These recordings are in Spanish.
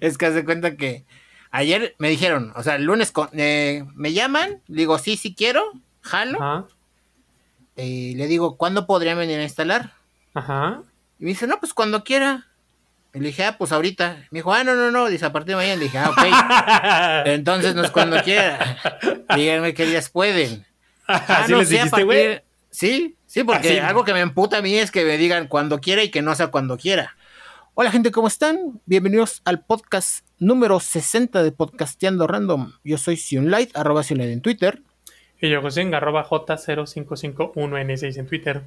es que hace cuenta que ayer me dijeron, o sea, el lunes eh, me llaman, digo, sí, sí quiero, jalo. Y le digo, ¿cuándo podrían venir a instalar? Ajá. Y me dice, no, pues cuando quiera. Y le dije, ah, pues ahorita. Me dijo, ah, no, no, no. Dice, a partir de mañana. Le dije, ah, ok. Entonces no es cuando quiera. Díganme qué días pueden. Ah, ¿Sí les dijiste, güey? Sí, sí, porque algo que me emputa a mí es que me digan cuando quiera y que no sea cuando quiera. Hola gente, ¿cómo están? Bienvenidos al podcast número 60 de Podcasteando Random. Yo soy Sionlight, arroba Sionlight en Twitter. Y yo José arroba J0551N6 en Twitter.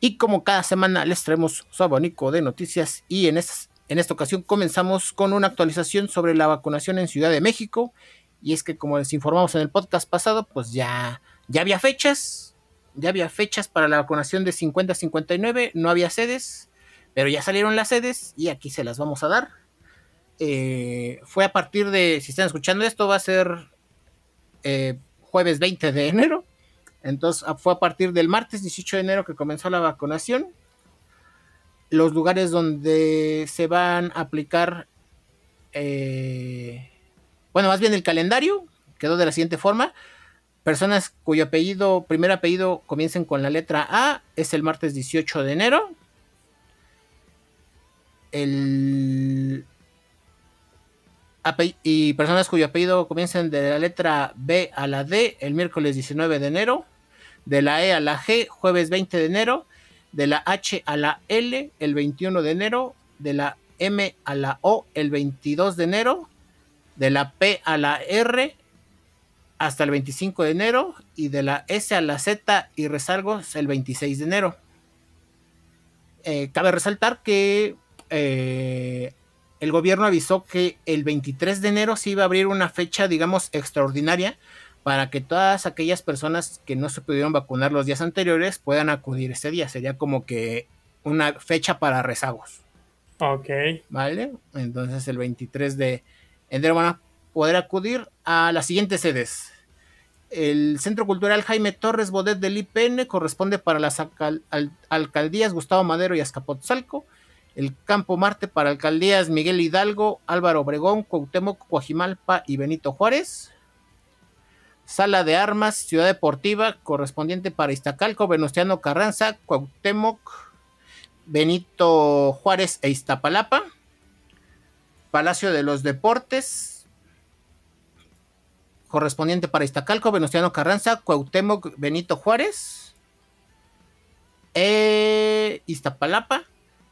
Y como cada semana les traemos su abanico de noticias y en, en esta ocasión comenzamos con una actualización sobre la vacunación en Ciudad de México. Y es que como les informamos en el podcast pasado, pues ya, ya había fechas, ya había fechas para la vacunación de 50 a 59, no había sedes, pero ya salieron las sedes y aquí se las vamos a dar. Eh, fue a partir de, si están escuchando esto, va a ser eh, jueves 20 de enero. Entonces fue a partir del martes 18 de enero que comenzó la vacunación. Los lugares donde se van a aplicar, eh, bueno, más bien el calendario quedó de la siguiente forma. Personas cuyo apellido, primer apellido comiencen con la letra A, es el martes 18 de enero. El, y personas cuyo apellido comiencen de la letra B a la D el miércoles 19 de enero, de la E a la G jueves 20 de enero, de la H a la L el 21 de enero, de la M a la O el 22 de enero, de la P a la R hasta el 25 de enero y de la S a la Z y resalgos el 26 de enero. Eh, cabe resaltar que eh, el gobierno avisó que el 23 de enero se iba a abrir una fecha, digamos, extraordinaria para que todas aquellas personas que no se pudieron vacunar los días anteriores puedan acudir ese día. Sería como que una fecha para rezagos. Ok. ¿Vale? Entonces el 23 de enero van a poder acudir a las siguientes sedes. El Centro Cultural Jaime Torres Bodet del IPN corresponde para las alcaldías Gustavo Madero y Azcapotzalco el Campo Marte para alcaldías Miguel Hidalgo, Álvaro Obregón, Cuauhtémoc, Coajimalpa y Benito Juárez. Sala de Armas, Ciudad Deportiva, correspondiente para Iztacalco, Venustiano Carranza, Cuauhtémoc, Benito Juárez e Iztapalapa. Palacio de los Deportes, correspondiente para Iztacalco, Venustiano Carranza, Cuauhtémoc, Benito Juárez. E Iztapalapa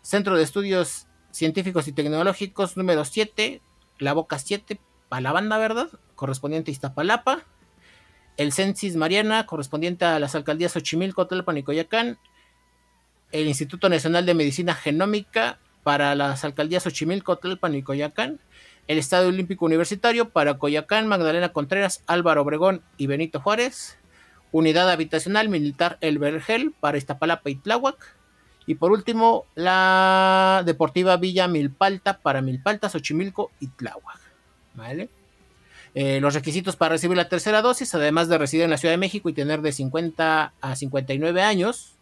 Centro de Estudios Científicos y Tecnológicos número 7, La Boca 7, para la banda, ¿verdad? Correspondiente a Iztapalapa. El Censis Mariana, correspondiente a las alcaldías Xochimilco, Tlalpan y Coyacán. El Instituto Nacional de Medicina Genómica para las alcaldías Xochimilco, Tlalpan y Coyacán. El Estadio Olímpico Universitario para Coyacán, Magdalena Contreras, Álvaro Obregón y Benito Juárez. Unidad Habitacional Militar El Vergel para Iztapalapa y Tláhuac y por último, la Deportiva Villa Milpalta para Milpalta, Xochimilco y Tláhuac. ¿Vale? Eh, los requisitos para recibir la tercera dosis, además de residir en la Ciudad de México y tener de 50 a 59 años,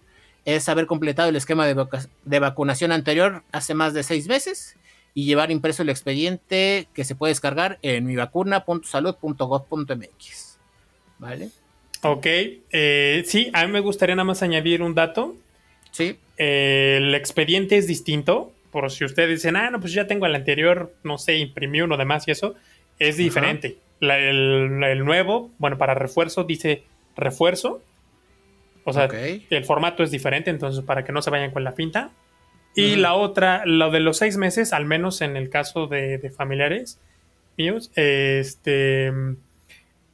es haber completado el esquema de, vacunación anterior hace más de seis meses y llevar impreso el expediente que se puede descargar en mivacuna.salud.gov.mx. ¿Vale? Ok, eh, sí, a mí me gustaría nada más añadir un dato. Sí. Eh, el expediente es distinto. Por si ustedes dicen, ah, no, pues ya tengo el anterior, no sé, imprimí uno de más y eso, es diferente. el, nuevo, bueno, para refuerzo dice refuerzo. O sea, el formato es diferente, entonces para que no se vayan con la pinta. Y la otra, lo de los seis meses, al menos en el caso de, de familiares míos, este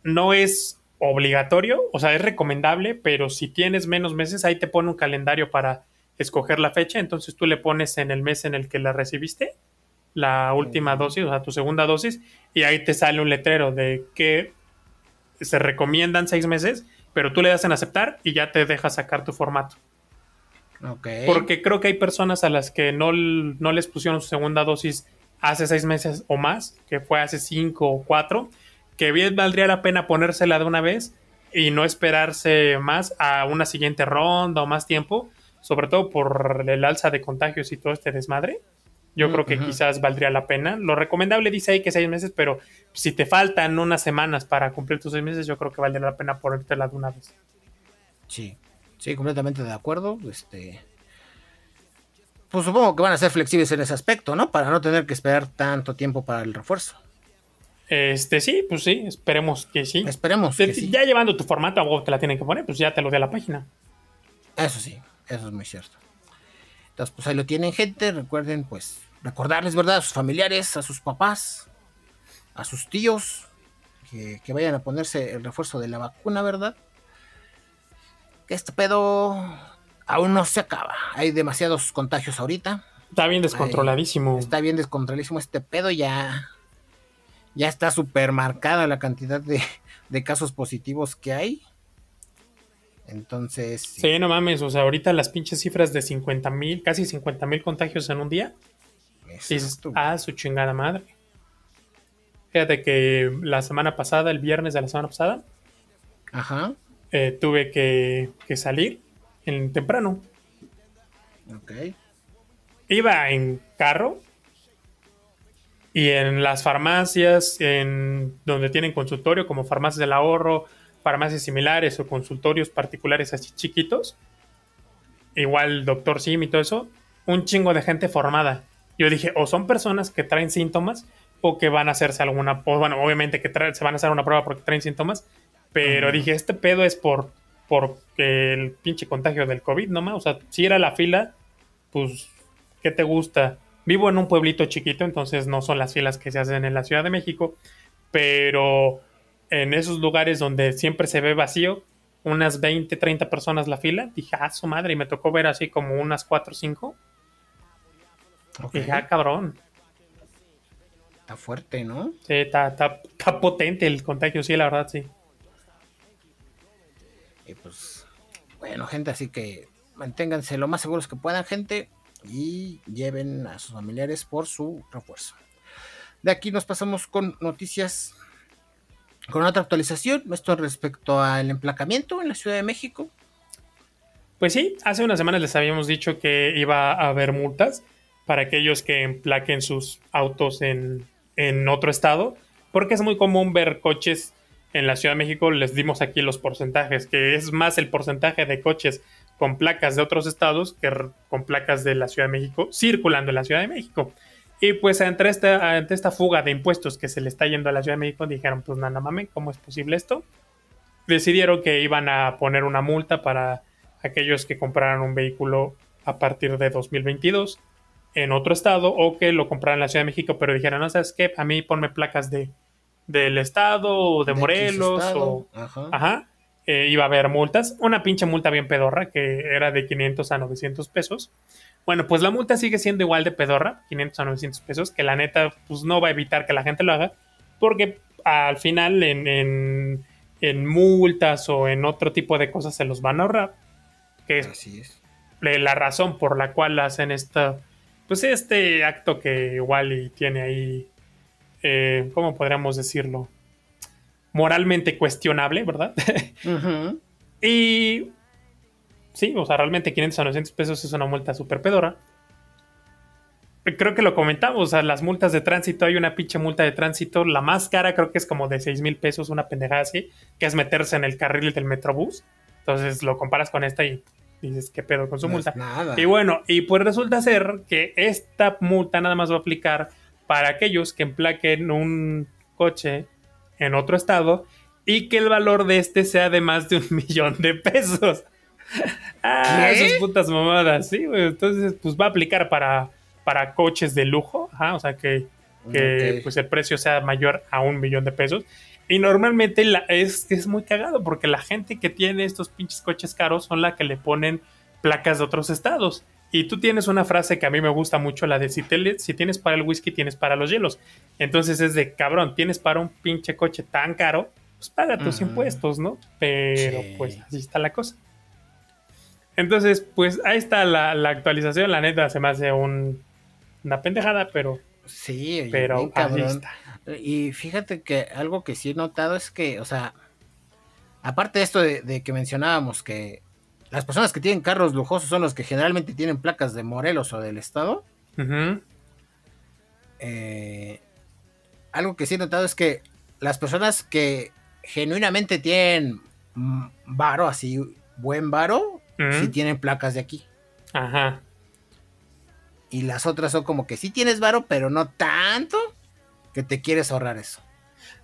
no es obligatorio, o sea, es recomendable, pero si tienes menos meses, ahí te pone un calendario para escoger la fecha, entonces tú le pones en el mes en el que la recibiste, la última dosis, o sea, tu segunda dosis, y ahí te sale un letrero de que se recomiendan seis meses, pero tú le das en aceptar y ya te deja sacar tu formato. Porque creo que hay personas a las que no, no les pusieron su segunda dosis hace seis meses o más, que fue hace cinco o cuatro, que bien valdría la pena ponérsela de una vez y no esperarse más a una siguiente ronda o más tiempo, sobre todo por el alza de contagios y todo este desmadre. yo creo que quizás valdría la pena. Lo recomendable dice ahí que seis meses, pero si te faltan unas semanas para cumplir tus seis meses, yo creo que valdría la pena ponértela de una vez. Sí, sí, completamente de acuerdo. Este, pues supongo que van a ser flexibles en ese aspecto, ¿no? Para no tener que esperar tanto tiempo para el refuerzo. Este, sí, pues sí, esperemos que sí. Esperemos. Que sí. Ya llevando tu formato, a te la tienen que poner, pues ya te lo a la página. Eso sí, eso es muy cierto. Entonces, pues ahí lo tienen, gente. Recuerden, pues, recordarles, ¿verdad? A sus familiares, a sus papás, a sus tíos, que, que vayan a ponerse el refuerzo de la vacuna, ¿verdad? Que este pedo aún no se acaba. Hay demasiados contagios ahorita. Está bien descontroladísimo. está bien descontroladísimo este pedo. Ya, ya está súper marcada la cantidad de, casos positivos que hay. Entonces. Sí. no mames. O sea, ahorita las pinches cifras de 50 mil, casi 50 mil contagios en un día. ah, su chingada madre. Fíjate que la semana pasada, el viernes de la semana pasada, Ajá. Eh, tuve que, que salir en temprano. Ok. Iba en carro y en las farmacias, en donde tienen consultorio, como farmacias del ahorro, farmacias similares o consultorios particulares así chiquitos, igual doctor Sim y todo eso, un chingo de gente formada. Yo dije, o son personas que traen síntomas o que van a hacerse alguna, bueno, obviamente que se van a hacer una prueba porque traen síntomas, pero dije, este pedo es por porque el pinche contagio del COVID, ¿no? O sea, si era la fila, pues, ¿qué te gusta? Vivo en un pueblito chiquito, entonces no son las filas que se hacen en la Ciudad de México, pero en esos lugares donde siempre se ve vacío, unas 20, 30 personas la fila, dije, ah, su madre, y me tocó ver así como unas 4 o 5. Dije, ah, cabrón. Está fuerte, ¿no? Sí, está, está, está potente el contagio, sí, la verdad, sí. Y pues, bueno, gente, así que manténganse lo más seguros que puedan, gente, y lleven a sus familiares por su refuerzo. De aquí nos pasamos con noticias, con otra actualización, esto respecto al emplacamiento en la Ciudad de México. Pues sí, hace unas semanas les habíamos dicho que iba a haber multas para aquellos que emplaquen sus autos en, en otro estado, porque es muy común ver coches en la Ciudad de México les dimos aquí los porcentajes, que es más el porcentaje de coches con placas de otros estados que con placas de la Ciudad de México circulando en la Ciudad de México. Y pues ante esta, ante esta fuga de impuestos que se le está yendo a la Ciudad de México, dijeron, pues nada mames, ¿cómo es posible esto? Decidieron que iban a poner una multa para aquellos que compraran un vehículo a partir de 2022 en otro estado o que lo compraran en la Ciudad de México, pero dijeron, no sabes qué, a mí ponme placas de del estado o de, Morelos o ajá, eh, iba a haber multas, una pinche multa bien pedorra que era de 500 a 900 pesos. Bueno, pues la multa sigue siendo igual de pedorra, 500 a 900 pesos, que la neta pues no va a evitar que la gente lo haga, porque al final en, en, multas o en otro tipo de cosas se los van a ahorrar, que es, la razón por la cual hacen esta, pues este acto que igual y tiene ahí eh, ¿cómo podríamos decirlo? Moralmente cuestionable, ¿verdad? y sí, o sea, realmente 500 a 900 pesos es una multa súper pedora. Creo que lo comentamos, o sea, las multas de tránsito, hay una pinche multa de tránsito, la más cara creo que es como de 6 mil pesos, una pendejada así, que es meterse en el carril del metrobús. Entonces lo comparas con esta y dices, ¿qué pedo con su multa? Y bueno, y pues resulta ser que esta multa nada más va a aplicar para aquellos que emplaquen un coche en otro estado y que el valor de este sea de más de un millón de pesos. ah, esas putas mamadas, sí, Entonces, pues va a aplicar para, para coches de lujo, o sea que, pues el precio sea mayor a un millón de pesos. Y normalmente la, es, es muy cagado porque la gente que tiene estos pinches coches caros son la que le ponen placas de otros estados. Y tú tienes una frase que a mí me gusta mucho, la de si, si, tienes para el whisky, tienes para los hielos. Entonces es de, cabrón, tienes para un pinche coche tan caro, pues paga tus impuestos, ¿no? Pero pues así está la cosa. Entonces, pues ahí está la, actualización. La neta se me hace un, una pendejada, pero... Sí, pero ahí está. Y fíjate que algo que sí he notado es que, o sea, aparte de esto de que mencionábamos que las personas que tienen carros lujosos son los que generalmente tienen placas de Morelos o del estado. eh, algo que sí he notado es que las personas que genuinamente tienen varo, así buen varo, sí tienen placas de aquí. Ajá. Y las otras son como que sí tienes varo, pero no tanto que te quieres ahorrar eso.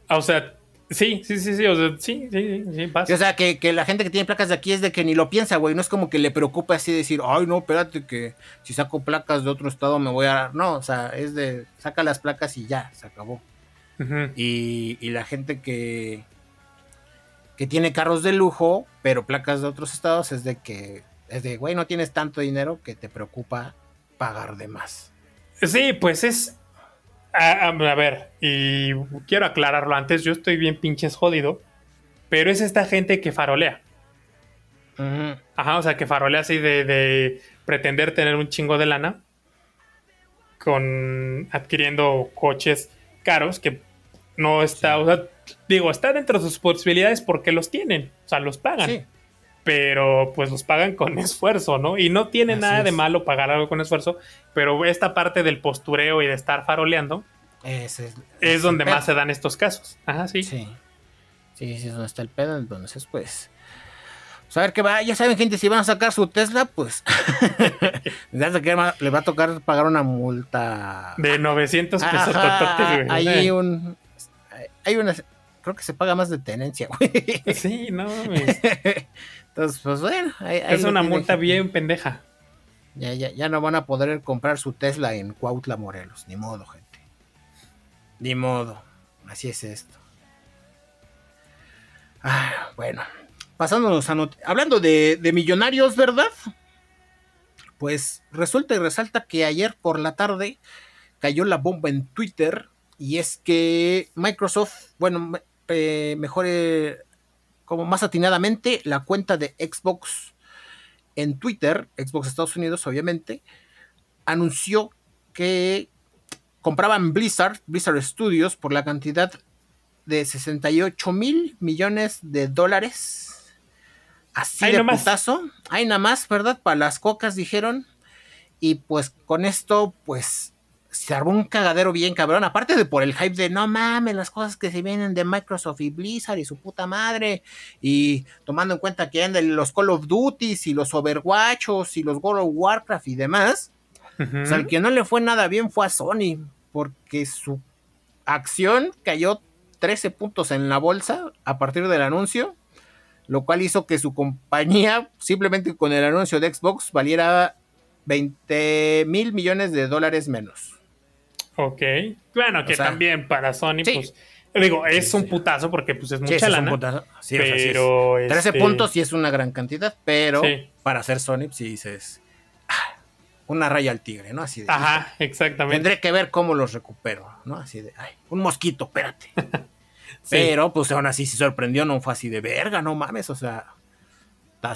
O sea, sí, sí, sí, sí, o sea, sí, sí, sí, O sea, que, la gente que tiene placas de aquí es de que ni lo piensa, güey. No es como que le preocupa así decir, ay, no, espérate, que si saco placas de otro estado me voy a. No, o sea, es de saca las placas y ya, se acabó. y, y la gente que, que tiene carros de lujo, pero placas de otros estados, es de que, es de, güey, no tienes tanto dinero que te preocupa pagar de más. Sí, pues es... A, ver, y quiero aclararlo antes, yo estoy bien pinches jodido, pero es esta gente que farolea. Ajá, o sea, que farolea así de, de, pretender tener un chingo de lana con adquiriendo coches caros que no está, o sea, digo, está dentro de sus posibilidades porque los tienen, o sea, los pagan. Pero pues los pagan con esfuerzo, ¿no? Y no tiene nada de malo pagar algo con esfuerzo, pero esta parte del postureo y de estar faroleando es, donde más se dan estos casos. Ajá, sí. Sí, sí, sí es donde está el pedo, entonces pues... pues a ver qué va, ya saben gente, si van a sacar su Tesla, pues le va a tocar pagar una multa. De 900 pesos. hay un, hay una, creo que se paga más de tenencia, güey. Sí, no. Entonces, pues bueno. es una multa bien pendeja. Ya, ya, ya no van a poder comprar su Tesla en Cuautla, Morelos. Ni modo, gente. Ni modo. Así es esto. Ah, bueno. Pasándonos a hablando de, de millonarios, ¿verdad? Pues resulta y resalta que ayer por la tarde cayó la bomba en Twitter y es que Microsoft, bueno, eh, mejore como más atinadamente la cuenta de Xbox en Twitter, Xbox Estados Unidos obviamente, anunció que compraban Blizzard, Blizzard Studios por la cantidad de 68 mil millones de dólares. Así de putazo. Hay nada más, ¿verdad? Para las cocas dijeron. Y pues con esto, pues se armó un cagadero bien cabrón. Aparte de por el hype de no mames, las cosas que se vienen de Microsoft y Blizzard y su puta madre. Y tomando en cuenta que andan los Call of Duty y los Overwatchos y los World of Warcraft y demás. O sea, el que no le fue nada bien fue a Sony. Porque su acción cayó 13 puntos en la bolsa a partir del anuncio. Lo cual hizo que su compañía, simplemente con el anuncio de Xbox, valiera 20 mil millones de dólares menos. Ok. Bueno, que también para Sony, pues. Digo, es un putazo porque pues es mucha lana. Es un putazo. pero. 13 este puntos sí es una gran cantidad, pero para hacer Sony, sí dices. Ah, una raya al tigre, ¿no? Así de. Ajá, exactamente. Tendré que ver cómo los recupero, ¿no? Así de. Ay, un mosquito, espérate. Pero, pues aún así se sorprendió, no fue así de verga, no mames, o sea.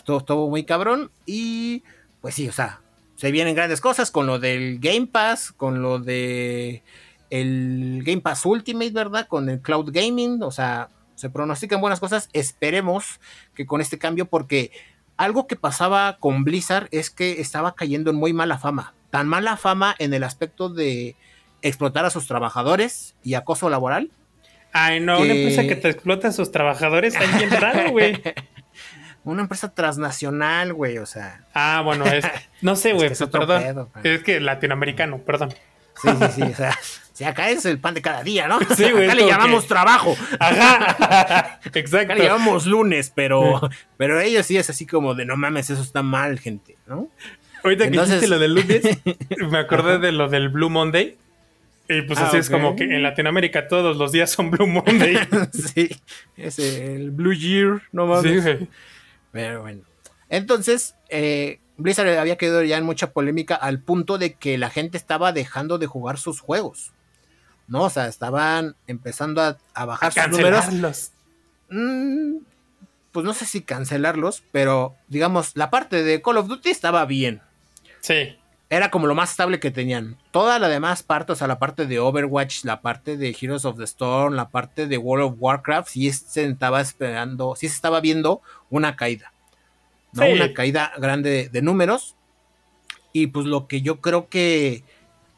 Todo, todo muy cabrón. Y. Pues sí, o sea, se vienen grandes cosas con lo del Game Pass, con lo de el Game Pass Ultimate, ¿verdad? Con el Cloud Gaming, o sea, se pronostican buenas cosas. Esperemos que con este cambio, porque algo que pasaba con Blizzard es que estaba cayendo en muy mala fama. Tan mala fama en el aspecto de explotar a sus trabajadores y acoso laboral. Ay, no, una empresa que te explota a sus trabajadores es bien raro, güey. una empresa transnacional, güey, o sea. Ah, bueno, es, no sé, güey, es, perdón. es que latinoamericano, perdón. Sí, sí, sí, o sea, si acá es el pan de cada día, ¿no? Sí, güey. Acá le llamamos trabajo. Ajá, exacto. Acá le llamamos lunes, pero, pero ellos sí es así como de no mames, eso está mal, gente, ¿no? Ahorita que dijiste lo del lunes, me acordé de lo del Blue Monday. Y pues así ah, es como que en Latinoamérica todos los días son Blue Monday. sí, es el Blue Year, no mames. Sí, güey. Pero bueno. Entonces, eh, Blizzard había quedado ya en mucha polémica al punto de que la gente estaba dejando de jugar sus juegos. ¿No? O sea, estaban empezando a, bajar sus números. Mm, pues no sé si cancelarlos, pero digamos, la parte de Call of Duty estaba bien. Sí. Era como lo más estable que tenían. Toda la demás parte, o sea, la parte de Overwatch, la parte de Heroes of the Storm, la parte de World of Warcraft, sí se estaba esperando, sí se estaba viendo una caída. ¿no? Una caída grande de, números. Y pues lo que yo creo que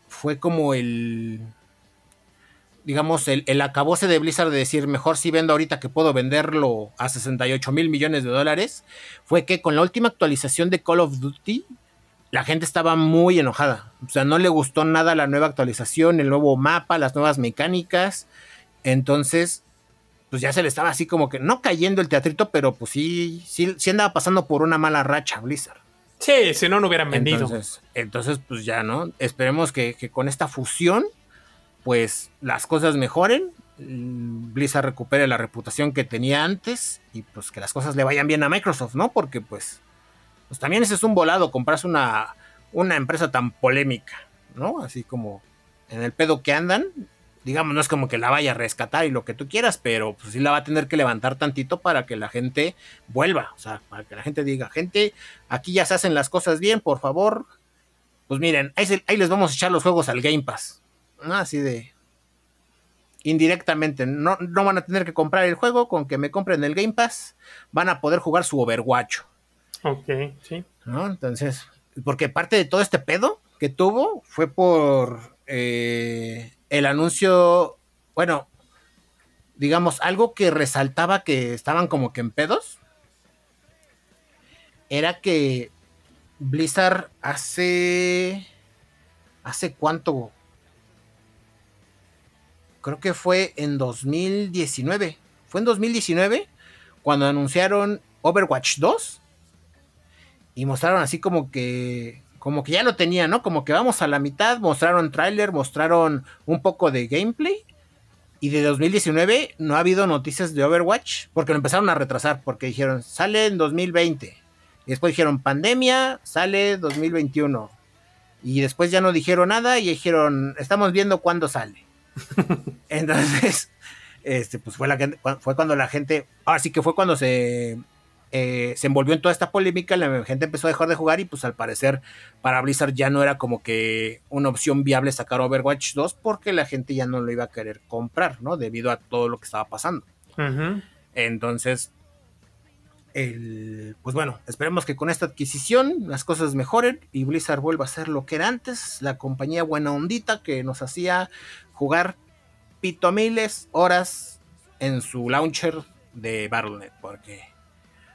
fue como el, digamos, el, el acabose de Blizzard de decir, mejor si vendo ahorita que puedo venderlo a 68 mil millones de dólares, fue que con la última actualización de Call of Duty, la gente estaba muy enojada. O sea, no le gustó nada la nueva actualización, el nuevo mapa, las nuevas mecánicas. Entonces, pues ya se le estaba así como que, no cayendo el teatrito, pero pues sí, sí, sí andaba pasando por una mala racha Blizzard. Sí, si no, no hubieran vendido. Entonces, entonces pues ya, ¿no? Esperemos que, que con esta fusión pues las cosas mejoren, mm, Blizzard recupere la reputación que tenía antes y pues que las cosas le vayan bien a Microsoft, ¿no? Porque pues, pues también ese es un volado, comprarse una, una empresa tan polémica, ¿no? Así como en el pedo que andan, digamos, no es como que la vaya a rescatar y lo que tú quieras, pero pues sí la va a tener que levantar tantito para que la gente vuelva, o sea, para que la gente diga, gente, aquí ya se hacen las cosas bien, por favor. Pues miren, ahí, ahí les vamos a echar los juegos al Game Pass ¿no? Así de indirectamente, no, no, van a tener que comprar el juego, con que me compren el Game Pass, van a poder jugar su Overwatch. Ok, sí. ¿no? Entonces, porque parte de todo este pedo que tuvo fue por eh, el anuncio, bueno, digamos, algo que resaltaba que estaban como que en pedos, era que Blizzard hace, hace cuánto, creo que fue en 2019. Fue en 2019 cuando anunciaron Overwatch 2 y mostraron así como que como que ya lo tenían, ¿no? Como que vamos a la mitad, mostraron tráiler, mostraron un poco de gameplay y de 2019 no ha habido noticias de Overwatch porque lo empezaron a retrasar porque dijeron, sale en 2020. Y después dijeron, pandemia, sale 2021. Y después ya no dijeron nada y dijeron, estamos viendo cuándo sale. Entonces, este, pues fue, la, fue cuando la gente, ahora sí que fue cuando se, eh, se envolvió en toda esta polémica, la gente empezó a dejar de jugar y pues al parecer para Blizzard ya no era como que una opción viable sacar Overwatch 2 porque la gente ya no lo iba a querer comprar, ¿no? Debido a todo lo que estaba pasando. Entonces, el, pues bueno, esperemos que con esta adquisición las cosas mejoren y Blizzard vuelva a ser lo que era antes, la compañía buena ondita que nos hacía jugar pito miles horas en su launcher de Battle.net, porque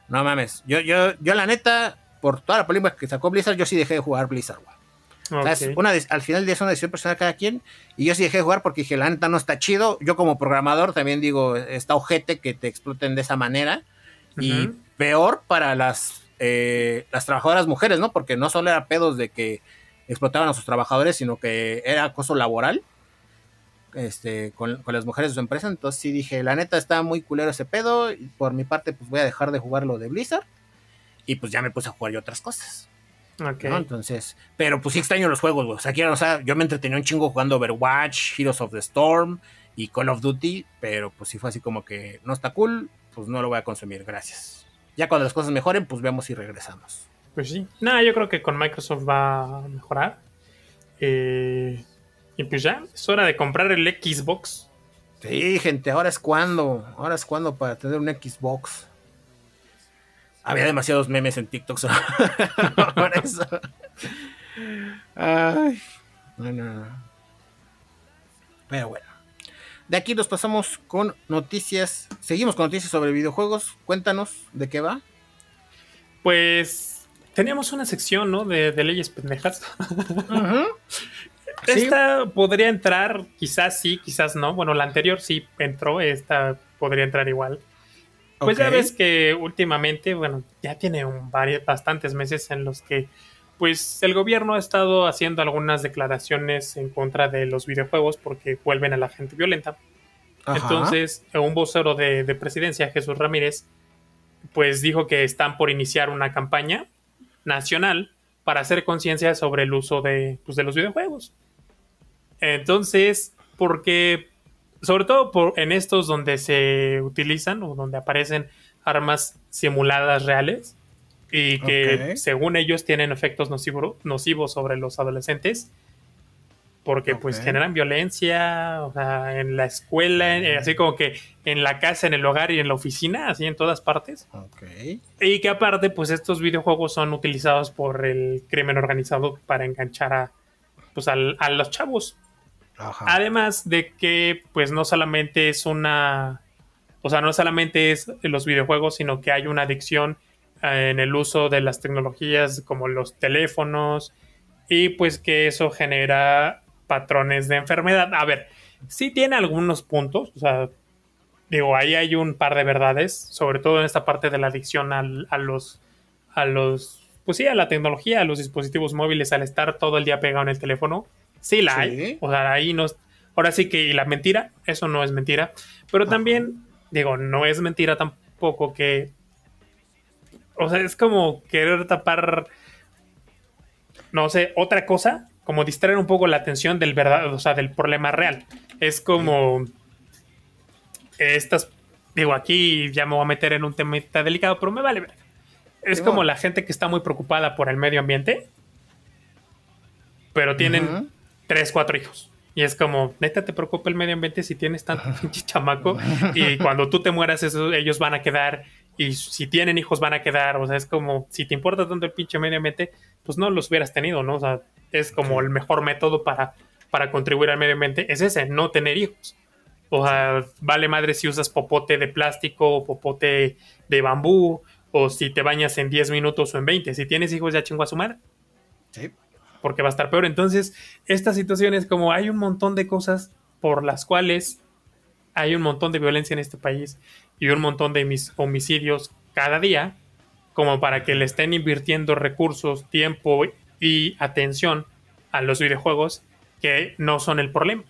no mames, yo, yo, yo la neta, por toda la polémica que sacó Blizzard, yo sí dejé de jugar Blizzard, una al final es una decisión personal de cada quien. Y yo sí dejé de jugar porque dije, la neta no está chido. Yo como programador también digo, está ojete que te exploten de esa manera. Y peor para las, eh, las trabajadoras mujeres, ¿no? Porque no solo era pedos de que explotaban a sus trabajadores, sino que era acoso laboral este, con, las mujeres de su empresa. Entonces sí dije, la neta está muy culero ese pedo. Y por mi parte, pues voy a dejar de jugar lo de Blizzard. Y pues ya me puse a jugar yo otras cosas. Ok. Entonces, pero pues sí extraño los juegos, güey. O sea, quiero, o sea, yo me entretenía un chingo jugando Overwatch, Heroes of the Storm y Call of Duty. Pero pues sí fue así como que no está cool, pues no lo voy a consumir, gracias. Ya cuando las cosas mejoren, pues vemos y regresamos. Pues sí. Nada, yo creo que con Microsoft va a mejorar. Eh, y pues ya, es hora de comprar el Xbox. Sí, gente, ahora es cuando. Ahora es cuando para tener un Xbox. Había demasiados memes en TikTok por eso. Ay, no, Pero bueno. De aquí nos pasamos con noticias. Seguimos con noticias sobre videojuegos. Cuéntanos de qué va. Pues teníamos una sección, ¿no? De, leyes pendejas. Esta podría entrar, quizás sí, quizás no. Bueno, la anterior sí entró, esta podría entrar igual. Pues ya ves que últimamente, bueno, ya tiene un varios, bastantes meses en los que, pues, el gobierno ha estado haciendo algunas declaraciones en contra de los videojuegos porque vuelven a la gente violenta. Entonces, un vocero de, de presidencia, Jesús Ramírez, pues dijo que están por iniciar una campaña nacional para hacer conciencia sobre el uso de, pues, de los videojuegos. Entonces, porque, sobre todo por, en estos donde se utilizan o donde aparecen armas simuladas reales y que según ellos tienen efectos nocivos sobre los adolescentes, porque pues generan violencia o sea, en la escuela, eh, así como que en la casa, en el hogar y en la oficina, así en todas partes. Y que aparte pues estos videojuegos son utilizados por el crimen organizado para enganchar a, pues, a los chavos. Además de que, pues, no solamente es una. O sea, no solamente es los videojuegos, sino que hay una adicción eh, en el uso de las tecnologías como los teléfonos. Y pues que eso genera patrones de enfermedad. A ver, sí tiene algunos puntos. O sea, digo, ahí hay un par de verdades. Sobre todo en esta parte de la adicción a los. a los. Pues sí, a la tecnología, a los dispositivos móviles, al estar todo el día pegado en el teléfono Sí la hay. O sea, ahí no. Ahora sí que la mentira, eso no es mentira. Pero también, digo, no es mentira tampoco que. O sea, es como querer tapar. No sé, otra cosa. Como distraer un poco la atención del verdad, o sea, del problema real. Es como. Estas. Digo, aquí ya me voy a meter en un tema delicado, pero me vale ver. Es como la gente que está muy preocupada por el medio ambiente. Pero tienen tres, cuatro hijos. Y es como, neta, te preocupa el medio ambiente si tienes tanto pinche chamaco. Y cuando tú te mueras, ellos van a quedar. Y si tienen hijos, van a quedar. O sea, es como, si te importa tanto el pinche medio ambiente, pues no los hubieras tenido, ¿no? O sea, es como el mejor método para, para contribuir al medio ambiente. Es ese, no tener hijos. O sea, vale madre si usas popote de plástico o popote de bambú. O si te bañas en 10 minutos o en 20. Si tienes hijos, ya chingo a su madre. Sí porque va a estar peor. Entonces, esta situación es como hay un montón de cosas por las cuales hay un montón de violencia en este país y un montón de mis homicidios cada día, como para que le estén invirtiendo recursos, tiempo y atención a los videojuegos que no son el problema.